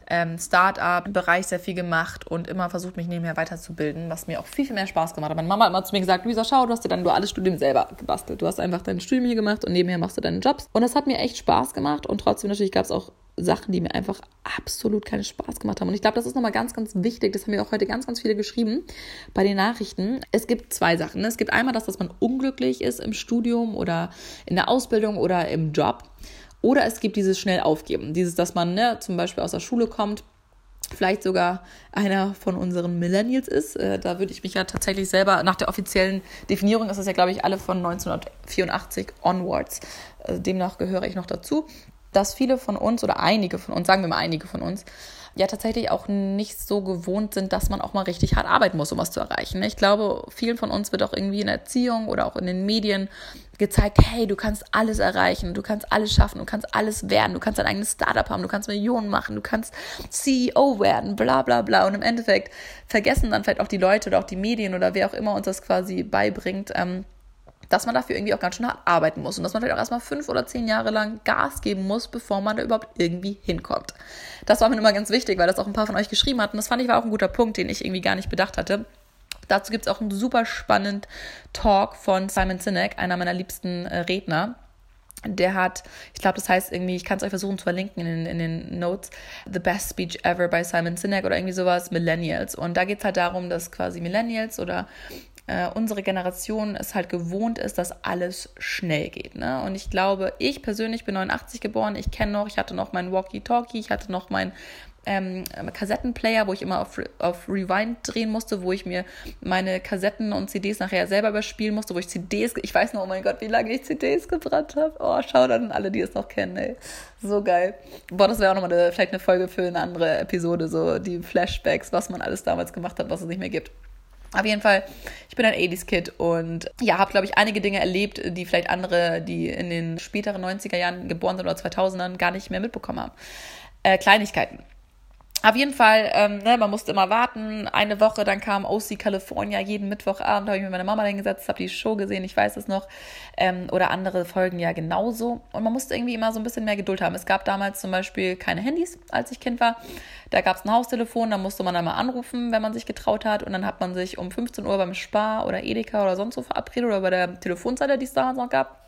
ähm, Start-up-Bereich sehr viel gemacht und immer versucht, mich nebenher weiterzubilden, was mir auch viel, viel mehr Spaß gemacht hat. Meine Mama hat immer zu mir gesagt, Luisa, schau, du hast dir dann duales Studium selber gebastelt. Du hast einfach dein Studium hier gemacht und nebenher machst du deine Jobs. Und das hat mir echt Spaß gemacht und trotzdem natürlich gab es auch Sachen, die mir einfach absolut keinen Spaß gemacht haben. Und ich glaube, das ist nochmal ganz, ganz wichtig. Das haben mir auch heute ganz, ganz viele geschrieben bei den Nachrichten. Es gibt zwei Sachen. Ne? Es gibt einmal das, dass man unglücklich ist im Studium oder in der Ausbildung oder im Job. Oder es gibt dieses schnell aufgeben. Dieses, dass man ne, zum Beispiel aus der Schule kommt, vielleicht sogar einer von unseren Millennials ist. Äh, da würde ich mich ja tatsächlich selber, nach der offiziellen Definierung ist es ja, glaube ich, alle von 1984 onwards. Äh, demnach gehöre ich noch dazu. Dass viele von uns oder einige von uns, sagen wir mal einige von uns, ja tatsächlich auch nicht so gewohnt sind, dass man auch mal richtig hart arbeiten muss, um was zu erreichen. Ich glaube, vielen von uns wird auch irgendwie in der Erziehung oder auch in den Medien gezeigt, hey, du kannst alles erreichen, du kannst alles schaffen, du kannst alles werden, du kannst dein eigenes Startup haben, du kannst Millionen machen, du kannst CEO werden, bla bla bla. Und im Endeffekt vergessen dann vielleicht auch die Leute oder auch die Medien oder wer auch immer uns das quasi beibringt, ähm, dass man dafür irgendwie auch ganz schön hart arbeiten muss und dass man vielleicht auch erstmal fünf oder zehn Jahre lang Gas geben muss, bevor man da überhaupt irgendwie hinkommt. Das war mir immer ganz wichtig, weil das auch ein paar von euch geschrieben hatten. Das fand ich war auch ein guter Punkt, den ich irgendwie gar nicht bedacht hatte. Dazu gibt es auch einen super spannenden Talk von Simon Sinek, einer meiner liebsten äh, Redner. Der hat, ich glaube, das heißt irgendwie, ich kann es euch versuchen zu verlinken in, in, den Notes, The Best Speech Ever by Simon Sinek oder irgendwie sowas, Millennials. Und da geht es halt darum, dass quasi Millennials oder äh, unsere Generation es halt gewohnt ist, dass alles schnell geht. Ne? Und ich glaube, ich persönlich bin 89 geboren, ich kenne noch, ich hatte noch meinen Walkie-Talkie, ich hatte noch meinen ähm, Kassettenplayer, wo ich immer auf, auf Rewind drehen musste, wo ich mir meine Kassetten und CDs nachher selber überspielen musste, wo ich CDs, ich weiß noch, oh mein Gott, wie lange ich CDs gebrannt habe. Oh, schau dann alle, die es noch kennen, ey. So geil. Boah, das wäre auch nochmal eine, vielleicht eine Folge für eine andere Episode, so die Flashbacks, was man alles damals gemacht hat, was es nicht mehr gibt. Auf jeden Fall, ich bin ein 80s-Kid und ja, habe, glaube ich, einige Dinge erlebt, die vielleicht andere, die in den späteren 90er Jahren geboren sind oder 2000ern, gar nicht mehr mitbekommen haben. Äh, Kleinigkeiten. Auf jeden Fall, ähm, ne, man musste immer warten. Eine Woche, dann kam OC California. Jeden Mittwochabend habe ich mit meiner Mama hingesetzt, habe die Show gesehen, ich weiß es noch. Ähm, oder andere Folgen ja genauso. Und man musste irgendwie immer so ein bisschen mehr Geduld haben. Es gab damals zum Beispiel keine Handys, als ich Kind war. Da gab es ein Haustelefon, da musste man einmal anrufen, wenn man sich getraut hat. Und dann hat man sich um 15 Uhr beim Spar oder Edeka oder sonst wo verabredet oder bei der Telefonzelle, die es damals noch gab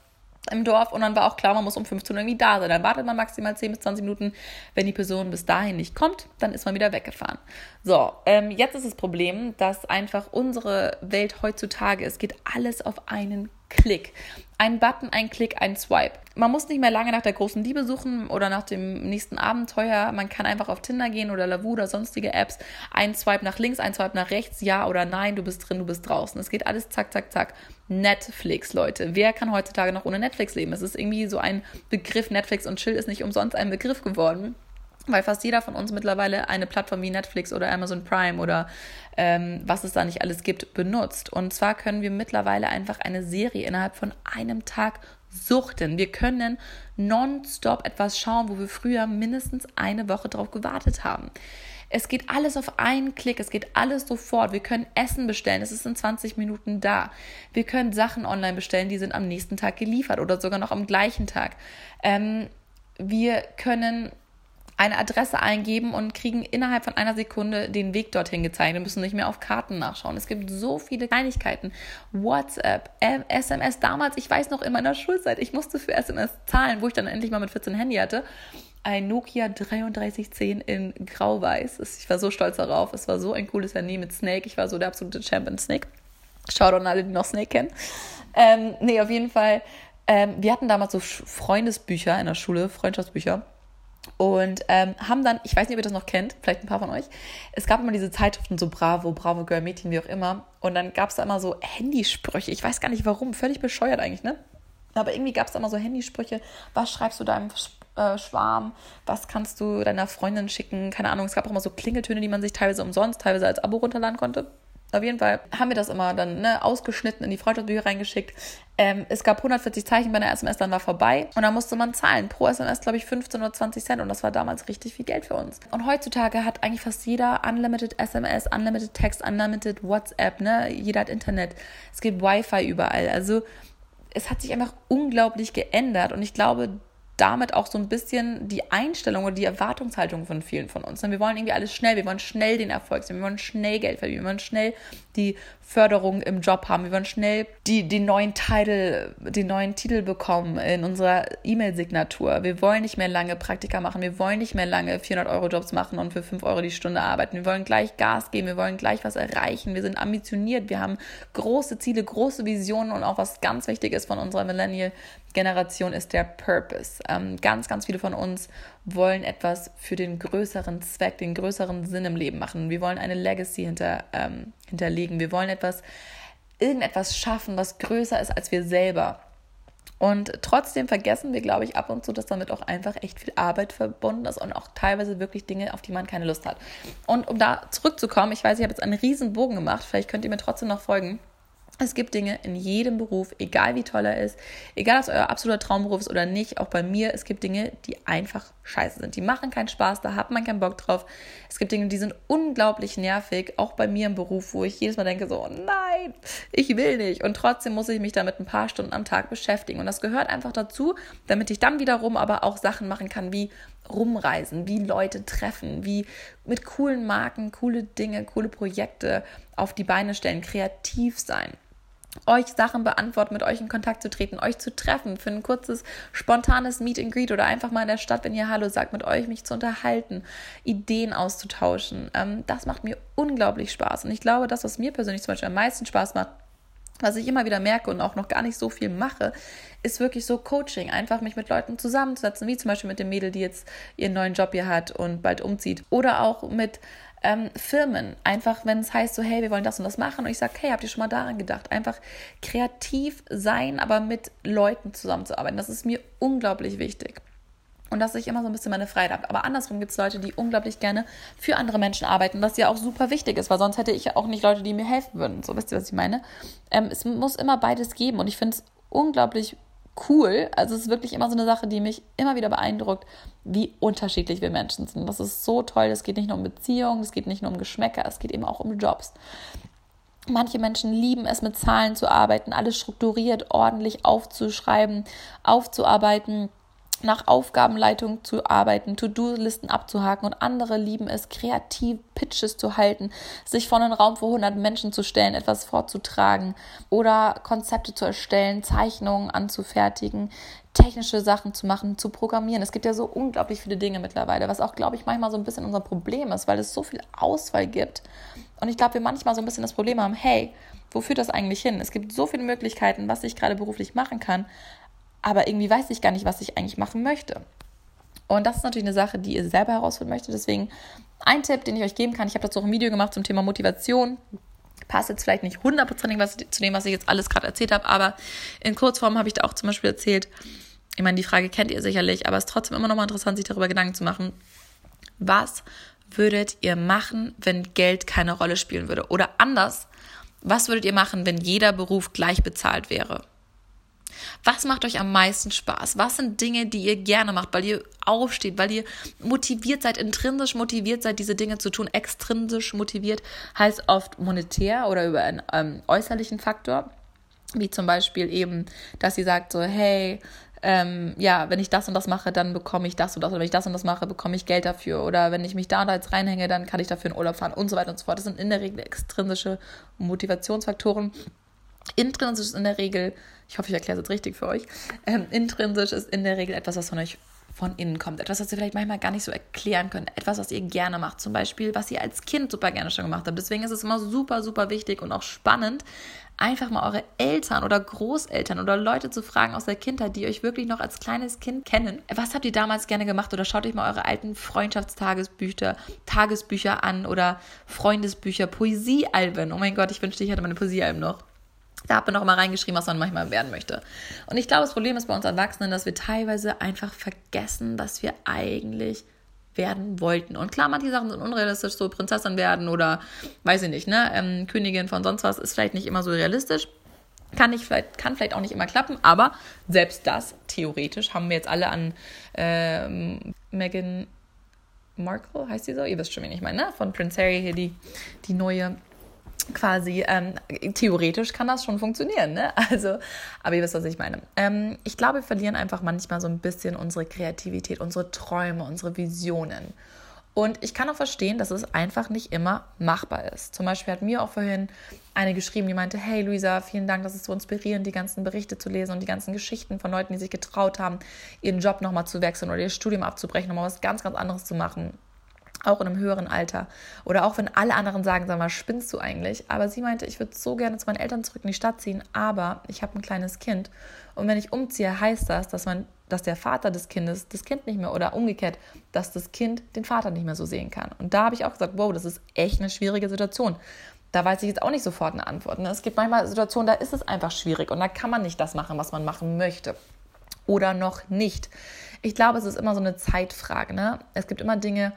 im Dorf und dann war auch klar, man muss um 15 Uhr irgendwie da sein. Dann wartet man maximal 10 bis 20 Minuten. Wenn die Person bis dahin nicht kommt, dann ist man wieder weggefahren. So, ähm, jetzt ist das Problem, dass einfach unsere Welt heutzutage, es geht alles auf einen Klick. Ein Button, ein Klick, ein Swipe. Man muss nicht mehr lange nach der großen Liebe suchen oder nach dem nächsten Abenteuer. Man kann einfach auf Tinder gehen oder Lavu oder sonstige Apps. Ein Swipe nach links, ein Swipe nach rechts, ja oder nein, du bist drin, du bist draußen. Es geht alles zack, zack, zack. Netflix, Leute. Wer kann heutzutage noch ohne Netflix leben? Es ist irgendwie so ein Begriff, Netflix und Chill ist nicht umsonst ein Begriff geworden weil fast jeder von uns mittlerweile eine Plattform wie Netflix oder Amazon Prime oder ähm, was es da nicht alles gibt, benutzt. Und zwar können wir mittlerweile einfach eine Serie innerhalb von einem Tag suchten. Wir können nonstop etwas schauen, wo wir früher mindestens eine Woche drauf gewartet haben. Es geht alles auf einen Klick, es geht alles sofort. Wir können Essen bestellen, es ist in 20 Minuten da. Wir können Sachen online bestellen, die sind am nächsten Tag geliefert oder sogar noch am gleichen Tag. Ähm, wir können eine Adresse eingeben und kriegen innerhalb von einer Sekunde den Weg dorthin gezeigt. Wir müssen nicht mehr auf Karten nachschauen. Es gibt so viele Kleinigkeiten. WhatsApp, SMS. Damals, ich weiß noch in meiner Schulzeit, ich musste für SMS zahlen, wo ich dann endlich mal mit 14 Handy hatte. Ein Nokia 3310 in Grau-Weiß. Ich war so stolz darauf. Es war so ein cooles Handy mit Snake. Ich war so der absolute Champion Snake. Schaut an alle, die noch Snake kennen. Ähm, nee, auf jeden Fall. Ähm, wir hatten damals so Freundesbücher in der Schule, Freundschaftsbücher. Und ähm, haben dann, ich weiß nicht, ob ihr das noch kennt, vielleicht ein paar von euch, es gab immer diese Zeitschriften, so Bravo, Bravo Girl, Mädchen, wie auch immer. Und dann gab es da immer so Handysprüche. Ich weiß gar nicht warum, völlig bescheuert eigentlich, ne? Aber irgendwie gab es da immer so Handysprüche. Was schreibst du deinem äh, Schwarm? Was kannst du deiner Freundin schicken? Keine Ahnung. Es gab auch immer so Klingeltöne, die man sich teilweise umsonst, teilweise als Abo runterladen konnte. Auf jeden Fall haben wir das immer dann ne, ausgeschnitten in die Freundschaftsbücher reingeschickt. Ähm, es gab 140 Zeichen bei einer SMS, dann war vorbei. Und dann musste man zahlen. Pro SMS, glaube ich, 15 oder 20 Cent. Und das war damals richtig viel Geld für uns. Und heutzutage hat eigentlich fast jeder Unlimited SMS, Unlimited Text, Unlimited WhatsApp. Ne? Jeder hat Internet. Es gibt Wi-Fi überall. Also es hat sich einfach unglaublich geändert. Und ich glaube, damit auch so ein bisschen die Einstellung oder die Erwartungshaltung von vielen von uns. Wir wollen irgendwie alles schnell, wir wollen schnell den Erfolg sehen, wir wollen schnell Geld verdienen, wir wollen schnell die Förderung im Job haben, wir wollen schnell die, die neuen Titel, die neuen Titel bekommen in unserer E-Mail-Signatur. Wir wollen nicht mehr lange Praktika machen, wir wollen nicht mehr lange 400 Euro Jobs machen und für 5 Euro die Stunde arbeiten. Wir wollen gleich Gas geben, wir wollen gleich was erreichen, wir sind ambitioniert, wir haben große Ziele, große Visionen und auch was ganz wichtig ist von unserer Millennial Generation ist der Purpose. Ähm, ganz, ganz viele von uns wollen etwas für den größeren Zweck, den größeren Sinn im Leben machen. Wir wollen eine Legacy hinter, ähm, hinterlegen. Wir wollen etwas, irgendetwas schaffen, was größer ist als wir selber. Und trotzdem vergessen wir, glaube ich, ab und zu, dass damit auch einfach echt viel Arbeit verbunden ist und auch teilweise wirklich Dinge, auf die man keine Lust hat. Und um da zurückzukommen, ich weiß, ich habe jetzt einen riesen Bogen gemacht, vielleicht könnt ihr mir trotzdem noch folgen. Es gibt Dinge in jedem Beruf, egal wie toll er ist, egal ob es euer absoluter Traumberuf ist oder nicht, auch bei mir, es gibt Dinge, die einfach scheiße sind. Die machen keinen Spaß, da hat man keinen Bock drauf. Es gibt Dinge, die sind unglaublich nervig, auch bei mir im Beruf, wo ich jedes Mal denke, so, nein, ich will nicht. Und trotzdem muss ich mich damit ein paar Stunden am Tag beschäftigen. Und das gehört einfach dazu, damit ich dann wiederum aber auch Sachen machen kann, wie rumreisen, wie Leute treffen, wie mit coolen Marken, coole Dinge, coole Projekte auf die Beine stellen, kreativ sein euch Sachen beantworten, mit euch in Kontakt zu treten, euch zu treffen für ein kurzes, spontanes Meet and Greet oder einfach mal in der Stadt, wenn ihr Hallo sagt, mit euch mich zu unterhalten, Ideen auszutauschen. Ähm, das macht mir unglaublich Spaß. Und ich glaube, das, was mir persönlich zum Beispiel am meisten Spaß macht, was ich immer wieder merke und auch noch gar nicht so viel mache, ist wirklich so Coaching. Einfach mich mit Leuten zusammenzusetzen, wie zum Beispiel mit dem Mädel, die jetzt ihren neuen Job hier hat und bald umzieht. Oder auch mit ähm, Firmen. Einfach, wenn es heißt so, hey, wir wollen das und das machen. Und ich sage, hey, habt ihr schon mal daran gedacht? Einfach kreativ sein, aber mit Leuten zusammenzuarbeiten. Das ist mir unglaublich wichtig. Und dass ich immer so ein bisschen meine Freiheit habe. Aber andersrum gibt es Leute, die unglaublich gerne für andere Menschen arbeiten, was ja auch super wichtig ist, weil sonst hätte ich ja auch nicht Leute, die mir helfen würden. So, wisst ihr, was ich meine? Ähm, es muss immer beides geben. Und ich finde es unglaublich cool. Also es ist wirklich immer so eine Sache, die mich immer wieder beeindruckt, wie unterschiedlich wir Menschen sind. Das ist so toll. Es geht nicht nur um Beziehungen, es geht nicht nur um Geschmäcker, es geht eben auch um Jobs. Manche Menschen lieben es, mit Zahlen zu arbeiten, alles strukturiert, ordentlich aufzuschreiben, aufzuarbeiten nach Aufgabenleitung zu arbeiten, To-Do-Listen abzuhaken und andere lieben es, kreativ Pitches zu halten, sich vor einen Raum vor 100 Menschen zu stellen, etwas vorzutragen oder Konzepte zu erstellen, Zeichnungen anzufertigen, technische Sachen zu machen, zu programmieren. Es gibt ja so unglaublich viele Dinge mittlerweile, was auch, glaube ich, manchmal so ein bisschen unser Problem ist, weil es so viel Auswahl gibt. Und ich glaube, wir manchmal so ein bisschen das Problem haben, hey, wo führt das eigentlich hin? Es gibt so viele Möglichkeiten, was ich gerade beruflich machen kann, aber irgendwie weiß ich gar nicht, was ich eigentlich machen möchte. Und das ist natürlich eine Sache, die ihr selber herausfinden möchtet. Deswegen ein Tipp, den ich euch geben kann, ich habe dazu auch ein Video gemacht zum Thema Motivation. Passt jetzt vielleicht nicht hundertprozentig zu dem, was ich jetzt alles gerade erzählt habe, aber in Kurzform habe ich da auch zum Beispiel erzählt, ich meine, die Frage kennt ihr sicherlich, aber es ist trotzdem immer noch mal interessant, sich darüber Gedanken zu machen. Was würdet ihr machen, wenn Geld keine Rolle spielen würde? Oder anders, was würdet ihr machen, wenn jeder Beruf gleich bezahlt wäre? Was macht euch am meisten Spaß? Was sind Dinge, die ihr gerne macht, weil ihr aufsteht, weil ihr motiviert seid, intrinsisch motiviert seid, diese Dinge zu tun? Extrinsisch motiviert heißt oft monetär oder über einen ähm, äußerlichen Faktor, wie zum Beispiel eben, dass ihr sagt so, hey, ähm, ja, wenn ich das und das mache, dann bekomme ich das und das. Oder wenn ich das und das mache, bekomme ich Geld dafür. Oder wenn ich mich da und da jetzt reinhänge, dann kann ich dafür in Urlaub fahren und so weiter und so fort. Das sind in der Regel extrinsische Motivationsfaktoren. Intrinsisch ist in der Regel, ich hoffe, ich erkläre es jetzt richtig für euch, ähm, intrinsisch ist in der Regel etwas, was von euch von innen kommt. Etwas, was ihr vielleicht manchmal gar nicht so erklären könnt. Etwas, was ihr gerne macht. Zum Beispiel, was ihr als Kind super gerne schon gemacht habt. Deswegen ist es immer super, super wichtig und auch spannend, einfach mal eure Eltern oder Großeltern oder Leute zu fragen aus der Kindheit, die euch wirklich noch als kleines Kind kennen. Was habt ihr damals gerne gemacht? Oder schaut euch mal eure alten Freundschaftstagesbücher, Tagesbücher an oder Freundesbücher, Poesiealben. Oh mein Gott, ich wünschte, ich hätte meine Poesiealben noch. Da hat man auch immer reingeschrieben, was man manchmal werden möchte. Und ich glaube, das Problem ist bei uns Erwachsenen, dass wir teilweise einfach vergessen, was wir eigentlich werden wollten. Und klar, manche Sachen sind unrealistisch, so Prinzessin werden oder weiß ich nicht, ne, ähm, Königin von sonst was ist vielleicht nicht immer so realistisch. Kann, nicht, vielleicht, kann vielleicht auch nicht immer klappen, aber selbst das, theoretisch, haben wir jetzt alle an ähm, Meghan Markle, heißt sie so? Ihr wisst schon, wen ich meine, ne? Von Prince Harry hier, die, die neue quasi, ähm, theoretisch kann das schon funktionieren, ne? Also, aber ihr wisst, was ich meine. Ähm, ich glaube, wir verlieren einfach manchmal so ein bisschen unsere Kreativität, unsere Träume, unsere Visionen. Und ich kann auch verstehen, dass es einfach nicht immer machbar ist. Zum Beispiel hat mir auch vorhin eine geschrieben, die meinte, hey Luisa, vielen Dank, das ist so inspirierend, die ganzen Berichte zu lesen und die ganzen Geschichten von Leuten, die sich getraut haben, ihren Job nochmal zu wechseln oder ihr Studium abzubrechen, nochmal was ganz, ganz anderes zu machen auch in einem höheren Alter. Oder auch wenn alle anderen sagen, sag mal, spinnst du eigentlich? Aber sie meinte, ich würde so gerne zu meinen Eltern zurück in die Stadt ziehen, aber ich habe ein kleines Kind. Und wenn ich umziehe, heißt das, dass man, dass der Vater des Kindes das Kind nicht mehr oder umgekehrt, dass das Kind den Vater nicht mehr so sehen kann. Und da habe ich auch gesagt, wow, das ist echt eine schwierige Situation. Da weiß ich jetzt auch nicht sofort eine Antwort. Ne? Es gibt manchmal Situationen, da ist es einfach schwierig und da kann man nicht das machen, was man machen möchte. Oder noch nicht. Ich glaube, es ist immer so eine Zeitfrage. Ne? Es gibt immer Dinge,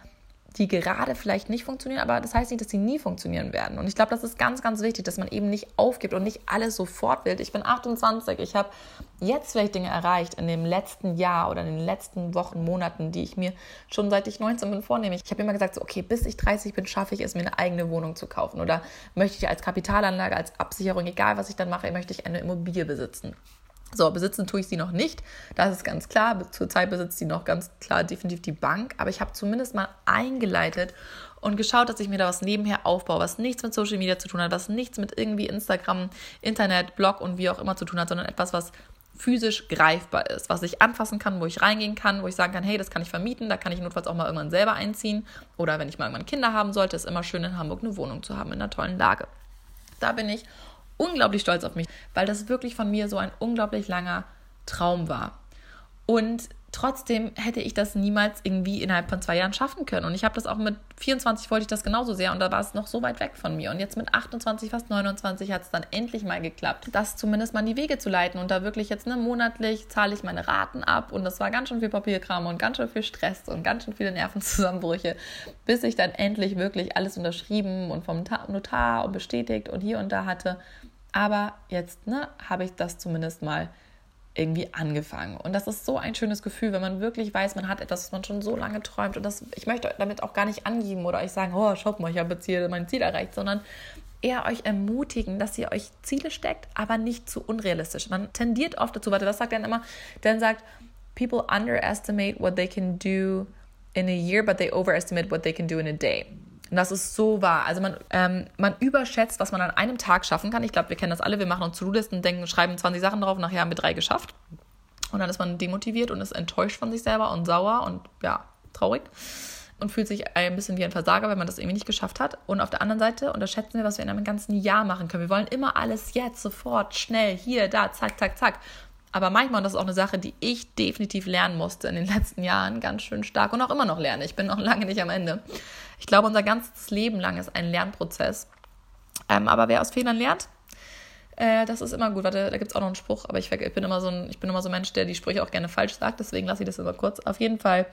die gerade vielleicht nicht funktionieren, aber das heißt nicht, dass sie nie funktionieren werden. Und ich glaube, das ist ganz, ganz wichtig, dass man eben nicht aufgibt und nicht alles sofort will. Ich bin 28, ich habe jetzt vielleicht Dinge erreicht in dem letzten Jahr oder in den letzten Wochen, Monaten, die ich mir schon seit ich 19 bin vornehme. Ich habe immer gesagt, so, okay, bis ich 30 bin, schaffe ich es, mir eine eigene Wohnung zu kaufen oder möchte ich als Kapitalanlage, als Absicherung, egal was ich dann mache, möchte ich eine Immobilie besitzen. So, besitzen tue ich sie noch nicht. Das ist ganz klar. Zurzeit besitzt sie noch ganz klar definitiv die Bank. Aber ich habe zumindest mal eingeleitet und geschaut, dass ich mir da was nebenher aufbaue, was nichts mit Social Media zu tun hat, was nichts mit irgendwie Instagram, Internet, Blog und wie auch immer zu tun hat, sondern etwas, was physisch greifbar ist, was ich anfassen kann, wo ich reingehen kann, wo ich sagen kann, hey, das kann ich vermieten, da kann ich notfalls auch mal irgendwann selber einziehen. Oder wenn ich mal irgendwann Kinder haben sollte, ist immer schön in Hamburg eine Wohnung zu haben in einer tollen Lage. Da bin ich unglaublich stolz auf mich, weil das wirklich von mir so ein unglaublich langer Traum war. Und trotzdem hätte ich das niemals irgendwie innerhalb von zwei Jahren schaffen können. Und ich habe das auch mit 24 wollte ich das genauso sehr und da war es noch so weit weg von mir. Und jetzt mit 28, fast 29 hat es dann endlich mal geklappt, das zumindest mal in die Wege zu leiten. Und da wirklich jetzt ne, monatlich zahle ich meine Raten ab und das war ganz schön viel Papierkram und ganz schön viel Stress und ganz schön viele Nervenzusammenbrüche, bis ich dann endlich wirklich alles unterschrieben und vom Notar und bestätigt und hier und da hatte. Aber jetzt ne, habe ich das zumindest mal irgendwie angefangen. Und das ist so ein schönes Gefühl, wenn man wirklich weiß, man hat etwas, was man schon so lange träumt. Und das, ich möchte damit auch gar nicht angeben oder euch sagen, oh, schaut mal, ich habe jetzt hier mein Ziel erreicht, sondern eher euch ermutigen, dass ihr euch Ziele steckt, aber nicht zu unrealistisch. Man tendiert oft dazu, warte, das sagt dann immer, dann sagt, people underestimate what they can do in a year, but they overestimate what they can do in a day. Und das ist so wahr. Also man, ähm, man überschätzt, was man an einem Tag schaffen kann. Ich glaube, wir kennen das alle. Wir machen uns To-Do-Listen, denken, schreiben 20 Sachen drauf nachher haben wir drei geschafft. Und dann ist man demotiviert und ist enttäuscht von sich selber und sauer und ja, traurig und fühlt sich ein bisschen wie ein Versager, wenn man das irgendwie nicht geschafft hat. Und auf der anderen Seite unterschätzen wir, was wir in einem ganzen Jahr machen können. Wir wollen immer alles jetzt, sofort, schnell, hier, da, zack, zack, zack. Aber manchmal, und das ist auch eine Sache, die ich definitiv lernen musste in den letzten Jahren, ganz schön stark und auch immer noch lerne. Ich bin noch lange nicht am Ende. Ich glaube, unser ganzes Leben lang ist ein Lernprozess. Ähm, aber wer aus Fehlern lernt, äh, das ist immer gut. Warte, da gibt es auch noch einen Spruch, aber ich, ich, bin immer so ein, ich bin immer so ein Mensch, der die Sprüche auch gerne falsch sagt, deswegen lasse ich das immer kurz. Auf jeden Fall,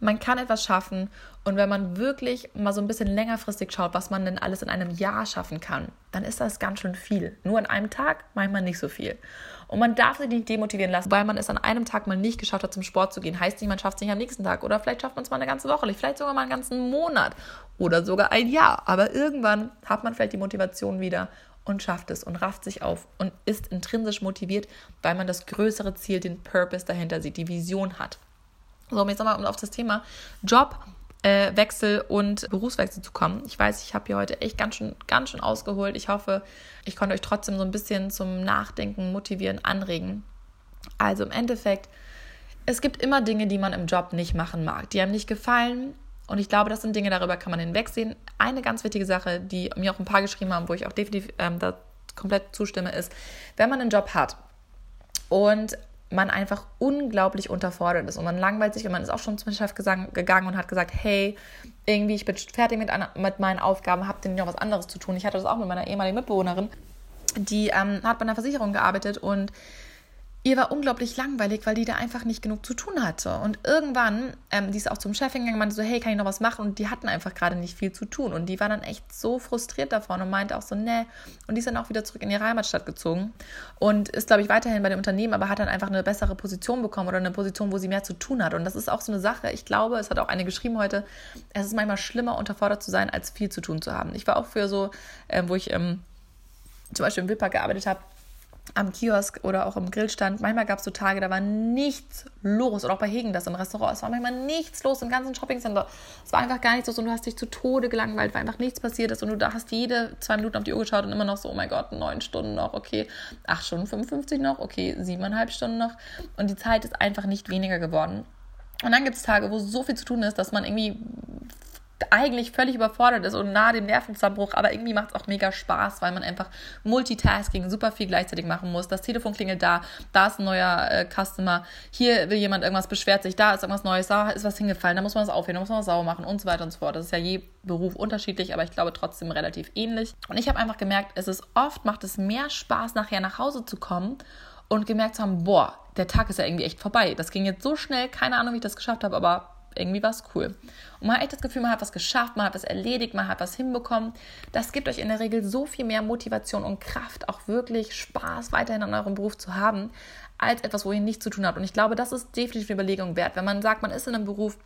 man kann etwas schaffen und wenn man wirklich mal so ein bisschen längerfristig schaut, was man denn alles in einem Jahr schaffen kann, dann ist das ganz schön viel. Nur in einem Tag manchmal nicht so viel. Und man darf sich nicht demotivieren lassen, weil man es an einem Tag mal nicht geschafft hat, zum Sport zu gehen. Heißt nicht, man schafft es nicht am nächsten Tag. Oder vielleicht schafft man es mal eine ganze Woche, vielleicht sogar mal einen ganzen Monat oder sogar ein Jahr. Aber irgendwann hat man vielleicht die Motivation wieder und schafft es und rafft sich auf und ist intrinsisch motiviert, weil man das größere Ziel, den Purpose dahinter sieht, die Vision hat. So, jetzt nochmal auf das Thema Job äh, Wechsel und Berufswechsel zu kommen. Ich weiß, ich habe hier heute echt ganz schön, ganz schön ausgeholt. Ich hoffe, ich konnte euch trotzdem so ein bisschen zum Nachdenken, motivieren, anregen. Also im Endeffekt, es gibt immer Dinge, die man im Job nicht machen mag, die einem nicht gefallen. Und ich glaube, das sind Dinge, darüber kann man hinwegsehen. Eine ganz wichtige Sache, die mir auch ein paar geschrieben haben, wo ich auch definitiv ähm, da komplett zustimme, ist, wenn man einen Job hat und man einfach unglaublich unterfordert ist. Und man langweilt sich. Und man ist auch schon zum Chef gegangen und hat gesagt, hey, irgendwie, ich bin fertig mit, einer, mit meinen Aufgaben, habt ihr noch was anderes zu tun? Ich hatte das auch mit meiner ehemaligen Mitbewohnerin, die ähm, hat bei einer Versicherung gearbeitet und ihr war unglaublich langweilig, weil die da einfach nicht genug zu tun hatte. Und irgendwann, ähm, die ist auch zum Chef hingegangen, meinte so, hey, kann ich noch was machen? Und die hatten einfach gerade nicht viel zu tun. Und die war dann echt so frustriert davon und meinte auch so, ne. Und die ist dann auch wieder zurück in ihre Heimatstadt gezogen und ist, glaube ich, weiterhin bei dem Unternehmen, aber hat dann einfach eine bessere Position bekommen oder eine Position, wo sie mehr zu tun hat. Und das ist auch so eine Sache. Ich glaube, es hat auch eine geschrieben heute, es ist manchmal schlimmer, unterfordert zu sein, als viel zu tun zu haben. Ich war auch für so, äh, wo ich ähm, zum Beispiel im Wildpark gearbeitet habe, am Kiosk oder auch im Grillstand. Manchmal gab es so Tage, da war nichts los. Oder auch bei Hegen, das im Restaurant. Es war manchmal nichts los im ganzen Shoppingcenter. Es war einfach gar nichts los und du hast dich zu Tode gelangweilt, weil einfach nichts passiert ist. Und du da hast jede zwei Minuten auf die Uhr geschaut und immer noch so, oh mein Gott, neun Stunden noch, okay, acht Stunden 55 noch, okay, siebeneinhalb Stunden noch. Und die Zeit ist einfach nicht weniger geworden. Und dann gibt es Tage, wo so viel zu tun ist, dass man irgendwie eigentlich völlig überfordert ist und nahe dem Nervenzusammenbruch, aber irgendwie macht es auch mega Spaß, weil man einfach Multitasking super viel gleichzeitig machen muss. Das Telefon klingelt da, da ist ein neuer äh, Customer, hier will jemand irgendwas, beschwert sich, da ist irgendwas Neues, da ist was hingefallen, da muss man das aufhören, da muss man was sauber machen und so weiter und so fort. Das ist ja je Beruf unterschiedlich, aber ich glaube trotzdem relativ ähnlich. Und ich habe einfach gemerkt, es ist oft, macht es mehr Spaß, nachher nach Hause zu kommen und gemerkt zu haben, boah, der Tag ist ja irgendwie echt vorbei. Das ging jetzt so schnell, keine Ahnung, wie ich das geschafft habe, aber irgendwie war es cool. Und man hat echt das Gefühl, man hat was geschafft, man hat was erledigt, man hat was hinbekommen. Das gibt euch in der Regel so viel mehr Motivation und Kraft, auch wirklich Spaß weiterhin an eurem Beruf zu haben, als etwas, wo ihr nichts zu tun habt. Und ich glaube, das ist definitiv eine Überlegung wert. Wenn man sagt, man ist in einem Beruf,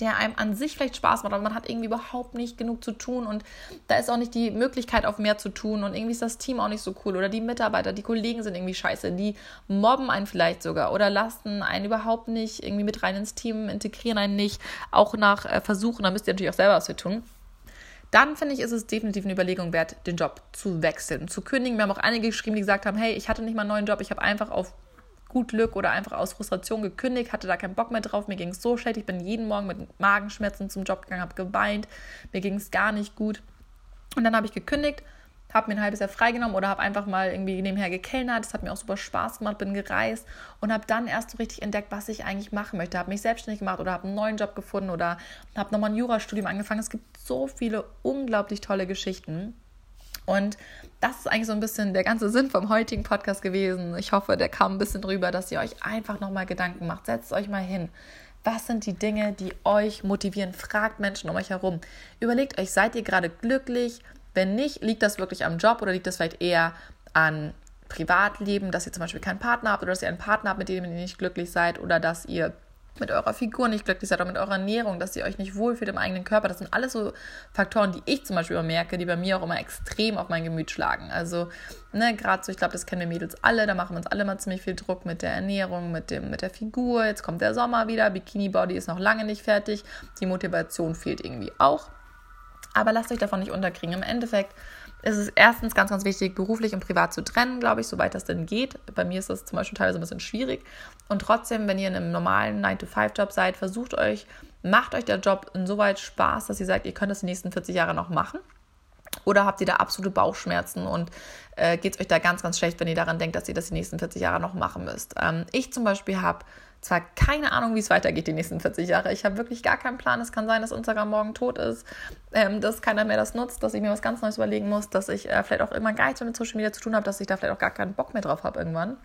der einem an sich vielleicht Spaß macht, aber man hat irgendwie überhaupt nicht genug zu tun und da ist auch nicht die Möglichkeit auf mehr zu tun und irgendwie ist das Team auch nicht so cool oder die Mitarbeiter, die Kollegen sind irgendwie scheiße, die mobben einen vielleicht sogar oder lassen einen überhaupt nicht irgendwie mit rein ins Team, integrieren einen nicht, auch nach äh, Versuchen, da müsst ihr natürlich auch selber was für tun dann finde ich, ist es definitiv eine Überlegung wert, den Job zu wechseln, zu kündigen. Wir haben auch einige geschrieben, die gesagt haben, hey, ich hatte nicht mal einen neuen Job, ich habe einfach auf gut Glück oder einfach aus Frustration gekündigt, hatte da keinen Bock mehr drauf, mir ging es so schlecht, ich bin jeden Morgen mit Magenschmerzen zum Job gegangen, habe geweint, mir ging es gar nicht gut. Und dann habe ich gekündigt, habe mir ein halbes Jahr freigenommen oder habe einfach mal irgendwie nebenher gekellnert. Das hat mir auch super Spaß gemacht, bin gereist und habe dann erst so richtig entdeckt, was ich eigentlich machen möchte. Habe mich selbstständig gemacht oder habe einen neuen Job gefunden oder habe nochmal ein Jurastudium angefangen. Es gibt so viele unglaublich tolle Geschichten. Und das ist eigentlich so ein bisschen der ganze Sinn vom heutigen Podcast gewesen. Ich hoffe, der kam ein bisschen drüber, dass ihr euch einfach nochmal Gedanken macht. Setzt euch mal hin. Was sind die Dinge, die euch motivieren? Fragt Menschen um euch herum. Überlegt euch, seid ihr gerade glücklich? Wenn nicht, liegt das wirklich am Job oder liegt das vielleicht eher an Privatleben, dass ihr zum Beispiel keinen Partner habt oder dass ihr einen Partner habt, mit dem ihr nicht glücklich seid oder dass ihr mit eurer Figur nicht glücklich seid oder mit eurer Ernährung, dass ihr euch nicht wohlfühlt im eigenen Körper. Das sind alles so Faktoren, die ich zum Beispiel merke, die bei mir auch immer extrem auf mein Gemüt schlagen. Also, ne, gerade so, ich glaube, das kennen wir Mädels alle, da machen wir uns alle mal ziemlich viel Druck mit der Ernährung, mit, dem, mit der Figur. Jetzt kommt der Sommer wieder, Bikini-Body ist noch lange nicht fertig, die Motivation fehlt irgendwie auch. Aber lasst euch davon nicht unterkriegen. Im Endeffekt ist es erstens ganz, ganz wichtig, beruflich und privat zu trennen, glaube ich, soweit das denn geht. Bei mir ist das zum Beispiel teilweise ein bisschen schwierig. Und trotzdem, wenn ihr in einem normalen 9-to-5-Job seid, versucht euch, macht euch der Job insoweit Spaß, dass ihr sagt, ihr könnt das die nächsten 40 Jahre noch machen. Oder habt ihr da absolute Bauchschmerzen und äh, geht es euch da ganz, ganz schlecht, wenn ihr daran denkt, dass ihr das die nächsten 40 Jahre noch machen müsst? Ähm, ich zum Beispiel habe zwar keine Ahnung, wie es weitergeht die nächsten 40 Jahre. Ich habe wirklich gar keinen Plan. Es kann sein, dass Instagram morgen tot ist, ähm, dass keiner mehr das nutzt, dass ich mir was ganz Neues überlegen muss, dass ich äh, vielleicht auch immer gar nichts mit Social Media zu tun habe, dass ich da vielleicht auch gar keinen Bock mehr drauf habe irgendwann.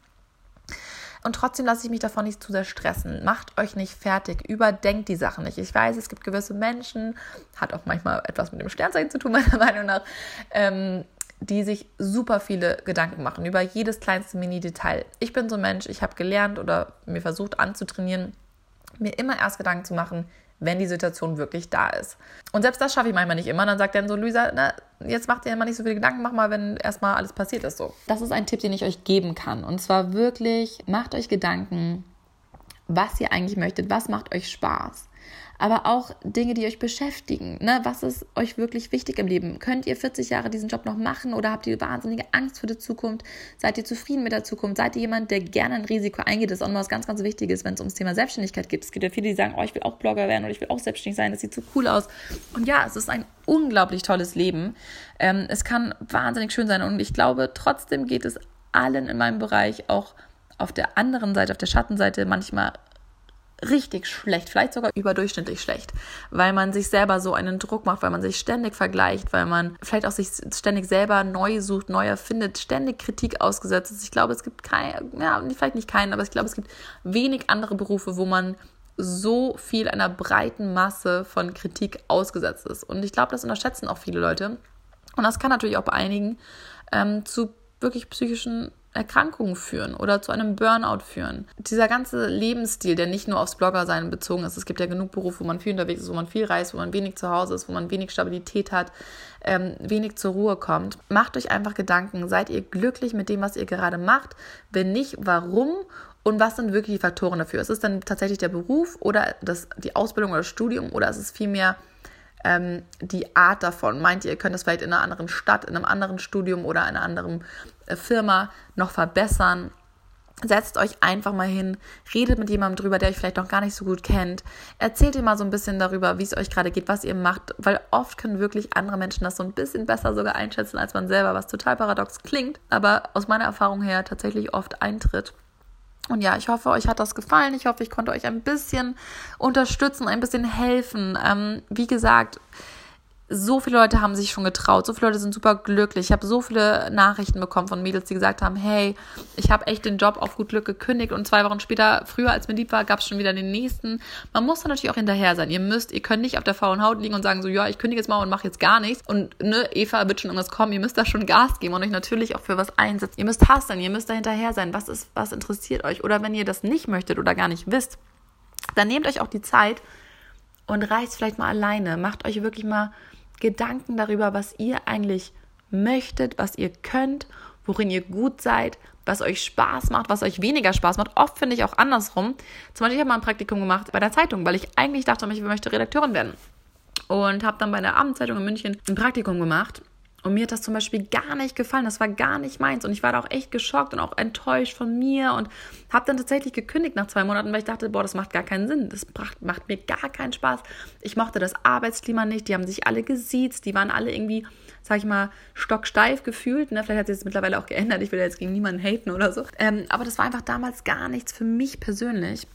Und trotzdem lasse ich mich davon nicht zu sehr stressen. Macht euch nicht fertig. Überdenkt die Sachen nicht. Ich weiß, es gibt gewisse Menschen, hat auch manchmal etwas mit dem Sternzeichen zu tun, meiner Meinung nach, ähm, die sich super viele Gedanken machen über jedes kleinste Mini-Detail. Ich bin so ein Mensch, ich habe gelernt oder mir versucht anzutrainieren, mir immer erst Gedanken zu machen, wenn die Situation wirklich da ist. Und selbst das schaffe ich manchmal nicht immer. Dann sagt dann so, Luisa, na, jetzt macht ihr immer nicht so viele Gedanken, mach mal, wenn erstmal alles passiert ist so. Das ist ein Tipp, den ich euch geben kann. Und zwar wirklich, macht euch Gedanken, was ihr eigentlich möchtet, was macht euch Spaß aber auch Dinge, die euch beschäftigen. Ne? Was ist euch wirklich wichtig im Leben? Könnt ihr 40 Jahre diesen Job noch machen oder habt ihr wahnsinnige Angst vor der Zukunft? Seid ihr zufrieden mit der Zukunft? Seid ihr jemand, der gerne ein Risiko eingeht? Das ist auch noch was ganz, ganz Wichtiges, wenn es ums Thema Selbstständigkeit geht. Es gibt ja viele, die sagen, oh, ich will auch Blogger werden oder ich will auch selbstständig sein, das sieht so cool aus. Und ja, es ist ein unglaublich tolles Leben. Ähm, es kann wahnsinnig schön sein und ich glaube, trotzdem geht es allen in meinem Bereich auch auf der anderen Seite, auf der Schattenseite manchmal richtig schlecht, vielleicht sogar überdurchschnittlich schlecht, weil man sich selber so einen Druck macht, weil man sich ständig vergleicht, weil man vielleicht auch sich ständig selber neu sucht, neu erfindet, ständig Kritik ausgesetzt ist. Ich glaube, es gibt kein, ja, vielleicht nicht keinen, aber ich glaube, es gibt wenig andere Berufe, wo man so viel einer breiten Masse von Kritik ausgesetzt ist. Und ich glaube, das unterschätzen auch viele Leute. Und das kann natürlich auch bei einigen ähm, zu wirklich psychischen Erkrankungen führen oder zu einem Burnout führen. Dieser ganze Lebensstil, der nicht nur aufs Bloggersein bezogen ist, es gibt ja genug Berufe, wo man viel unterwegs ist, wo man viel reist, wo man wenig zu Hause ist, wo man wenig Stabilität hat, ähm, wenig zur Ruhe kommt. Macht euch einfach Gedanken, seid ihr glücklich mit dem, was ihr gerade macht? Wenn nicht, warum? Und was sind wirklich die Faktoren dafür? Ist es dann tatsächlich der Beruf oder das, die Ausbildung oder das Studium oder ist es vielmehr ähm, die Art davon? Meint ihr, ihr könnt es vielleicht in einer anderen Stadt, in einem anderen Studium oder in einer anderen äh, Firma noch verbessern? Setzt euch einfach mal hin, redet mit jemandem drüber, der euch vielleicht noch gar nicht so gut kennt. Erzählt ihr mal so ein bisschen darüber, wie es euch gerade geht, was ihr macht, weil oft können wirklich andere Menschen das so ein bisschen besser sogar einschätzen als man selber, was total paradox klingt, aber aus meiner Erfahrung her tatsächlich oft eintritt. Und ja, ich hoffe, euch hat das gefallen. Ich hoffe, ich konnte euch ein bisschen unterstützen, ein bisschen helfen. Ähm, wie gesagt, so viele Leute haben sich schon getraut, so viele Leute sind super glücklich. Ich habe so viele Nachrichten bekommen von Mädels, die gesagt haben, hey, ich habe echt den Job auf gut Glück gekündigt und zwei Wochen später, früher als mir lieb war, gab es schon wieder den nächsten. Man muss da natürlich auch hinterher sein. Ihr müsst, ihr könnt nicht auf der faulen Haut liegen und sagen so, ja, ich kündige jetzt mal und mache jetzt gar nichts und ne, Eva wird schon irgendwas kommen. Ihr müsst da schon Gas geben und euch natürlich auch für was einsetzen. Ihr müsst hasseln, ihr müsst da hinterher sein. Was ist, was interessiert euch? Oder wenn ihr das nicht möchtet oder gar nicht wisst, dann nehmt euch auch die Zeit und reist vielleicht mal alleine. Macht euch wirklich mal Gedanken darüber, was ihr eigentlich möchtet, was ihr könnt, worin ihr gut seid, was euch Spaß macht, was euch weniger Spaß macht. Oft finde ich auch andersrum. Zum Beispiel, ich habe mal ein Praktikum gemacht bei der Zeitung, weil ich eigentlich dachte, ich möchte Redakteurin werden. Und habe dann bei der Abendzeitung in München ein Praktikum gemacht und mir hat das zum Beispiel gar nicht gefallen. Das war gar nicht meins. Und ich war da auch echt geschockt und auch enttäuscht von mir und habe dann tatsächlich gekündigt nach zwei Monaten, weil ich dachte, boah, das macht gar keinen Sinn. Das macht, macht mir gar keinen Spaß. Ich mochte das Arbeitsklima nicht. Die haben sich alle gesiezt. Die waren alle irgendwie, sag ich mal, stocksteif gefühlt. Ne? Vielleicht hat sich das mittlerweile auch geändert. Ich will jetzt gegen niemanden haten oder so. Ähm, aber das war einfach damals gar nichts für mich persönlich.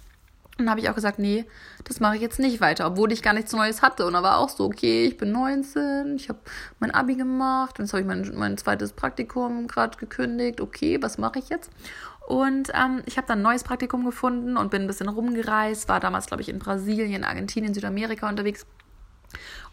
Und dann habe ich auch gesagt, nee, das mache ich jetzt nicht weiter, obwohl ich gar nichts Neues hatte. Und da war auch so, okay, ich bin 19, ich habe mein Abi gemacht, und jetzt habe ich mein, mein zweites Praktikum gerade gekündigt. Okay, was mache ich jetzt? Und ähm, ich habe dann ein neues Praktikum gefunden und bin ein bisschen rumgereist, war damals, glaube ich, in Brasilien, Argentinien, Südamerika unterwegs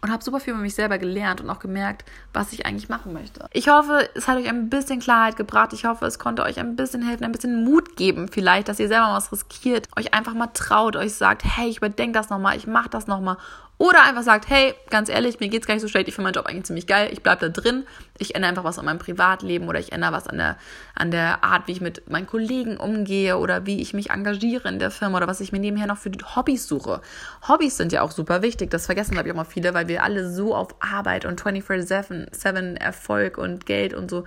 und habe super viel über mich selber gelernt und auch gemerkt, was ich eigentlich machen möchte. Ich hoffe, es hat euch ein bisschen Klarheit gebracht. Ich hoffe, es konnte euch ein bisschen helfen, ein bisschen Mut geben, vielleicht, dass ihr selber was riskiert, euch einfach mal traut, euch sagt, hey, ich überdenke das nochmal, ich mache das nochmal oder einfach sagt, hey, ganz ehrlich, mir geht's gar nicht so schlecht, ich finde meinen Job eigentlich ziemlich geil, ich bleibe da drin, ich ändere einfach was an meinem Privatleben oder ich ändere was an der, an der Art, wie ich mit meinen Kollegen umgehe oder wie ich mich engagiere in der Firma oder was ich mir nebenher noch für Hobbys suche. Hobbys sind ja auch super wichtig, das vergessen, glaube ich, auch mal viele, weil wir alle so auf Arbeit und 24-7 Erfolg und Geld und so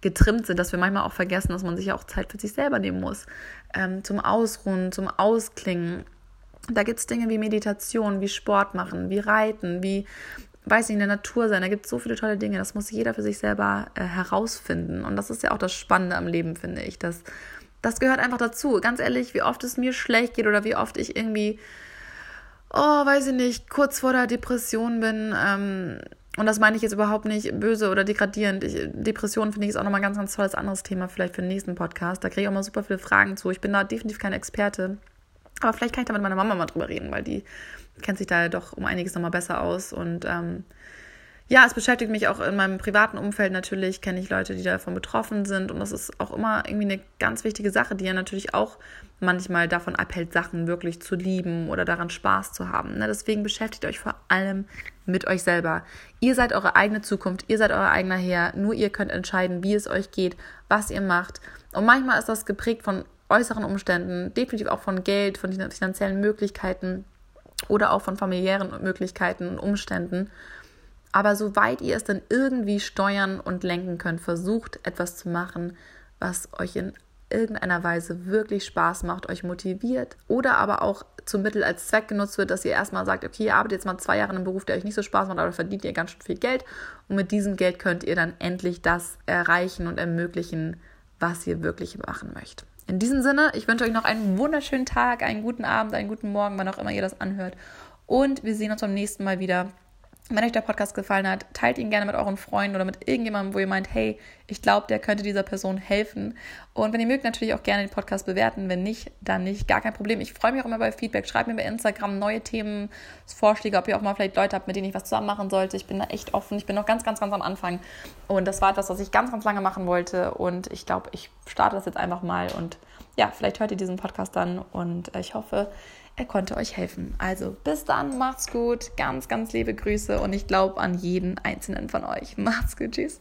getrimmt sind, dass wir manchmal auch vergessen, dass man sich ja auch Zeit für sich selber nehmen muss. Ähm, zum Ausruhen, zum Ausklingen da gibt es Dinge wie Meditation, wie Sport machen, wie Reiten, wie, weiß ich, in der Natur sein. Da gibt es so viele tolle Dinge. Das muss jeder für sich selber äh, herausfinden. Und das ist ja auch das Spannende am Leben, finde ich. Das, das gehört einfach dazu. Ganz ehrlich, wie oft es mir schlecht geht oder wie oft ich irgendwie, oh, weiß ich nicht, kurz vor der Depression bin. Ähm, und das meine ich jetzt überhaupt nicht böse oder degradierend. Ich, Depression finde ich ist auch nochmal ein ganz, ganz tolles anderes Thema, vielleicht für den nächsten Podcast. Da kriege ich auch mal super viele Fragen zu. Ich bin da definitiv keine Experte. Aber vielleicht kann ich da mit meiner Mama mal drüber reden, weil die kennt sich da doch um einiges nochmal besser aus. Und ähm, ja, es beschäftigt mich auch in meinem privaten Umfeld natürlich, kenne ich Leute, die davon betroffen sind. Und das ist auch immer irgendwie eine ganz wichtige Sache, die ja natürlich auch manchmal davon abhält, Sachen wirklich zu lieben oder daran Spaß zu haben. Ne? Deswegen beschäftigt euch vor allem mit euch selber. Ihr seid eure eigene Zukunft, ihr seid euer eigener Herr. Nur ihr könnt entscheiden, wie es euch geht, was ihr macht. Und manchmal ist das geprägt von äußeren Umständen, definitiv auch von Geld, von finanziellen Möglichkeiten oder auch von familiären Möglichkeiten und Umständen. Aber soweit ihr es dann irgendwie steuern und lenken könnt, versucht etwas zu machen, was euch in irgendeiner Weise wirklich Spaß macht, euch motiviert oder aber auch zum Mittel als Zweck genutzt wird, dass ihr erstmal sagt, okay, ihr arbeitet jetzt mal zwei Jahre in einem Beruf, der euch nicht so Spaß macht, aber verdient ihr ganz schön viel Geld und mit diesem Geld könnt ihr dann endlich das erreichen und ermöglichen, was ihr wirklich machen möchtet. In diesem Sinne, ich wünsche euch noch einen wunderschönen Tag, einen guten Abend, einen guten Morgen, wann auch immer ihr das anhört. Und wir sehen uns beim nächsten Mal wieder. Wenn euch der Podcast gefallen hat, teilt ihn gerne mit euren Freunden oder mit irgendjemandem, wo ihr meint, hey, ich glaube, der könnte dieser Person helfen. Und wenn ihr mögt, natürlich auch gerne den Podcast bewerten. Wenn nicht, dann nicht. Gar kein Problem. Ich freue mich auch immer bei Feedback. Schreibt mir bei Instagram neue Themen, Vorschläge, ob ihr auch mal vielleicht Leute habt, mit denen ich was zusammen machen sollte. Ich bin da echt offen. Ich bin noch ganz, ganz, ganz am Anfang. Und das war etwas, was ich ganz, ganz lange machen wollte. Und ich glaube, ich starte das jetzt einfach mal. Und ja, vielleicht hört ihr diesen Podcast dann. Und ich hoffe, er konnte euch helfen. Also bis dann, macht's gut, ganz, ganz liebe Grüße und ich glaube an jeden einzelnen von euch. Macht's gut, tschüss.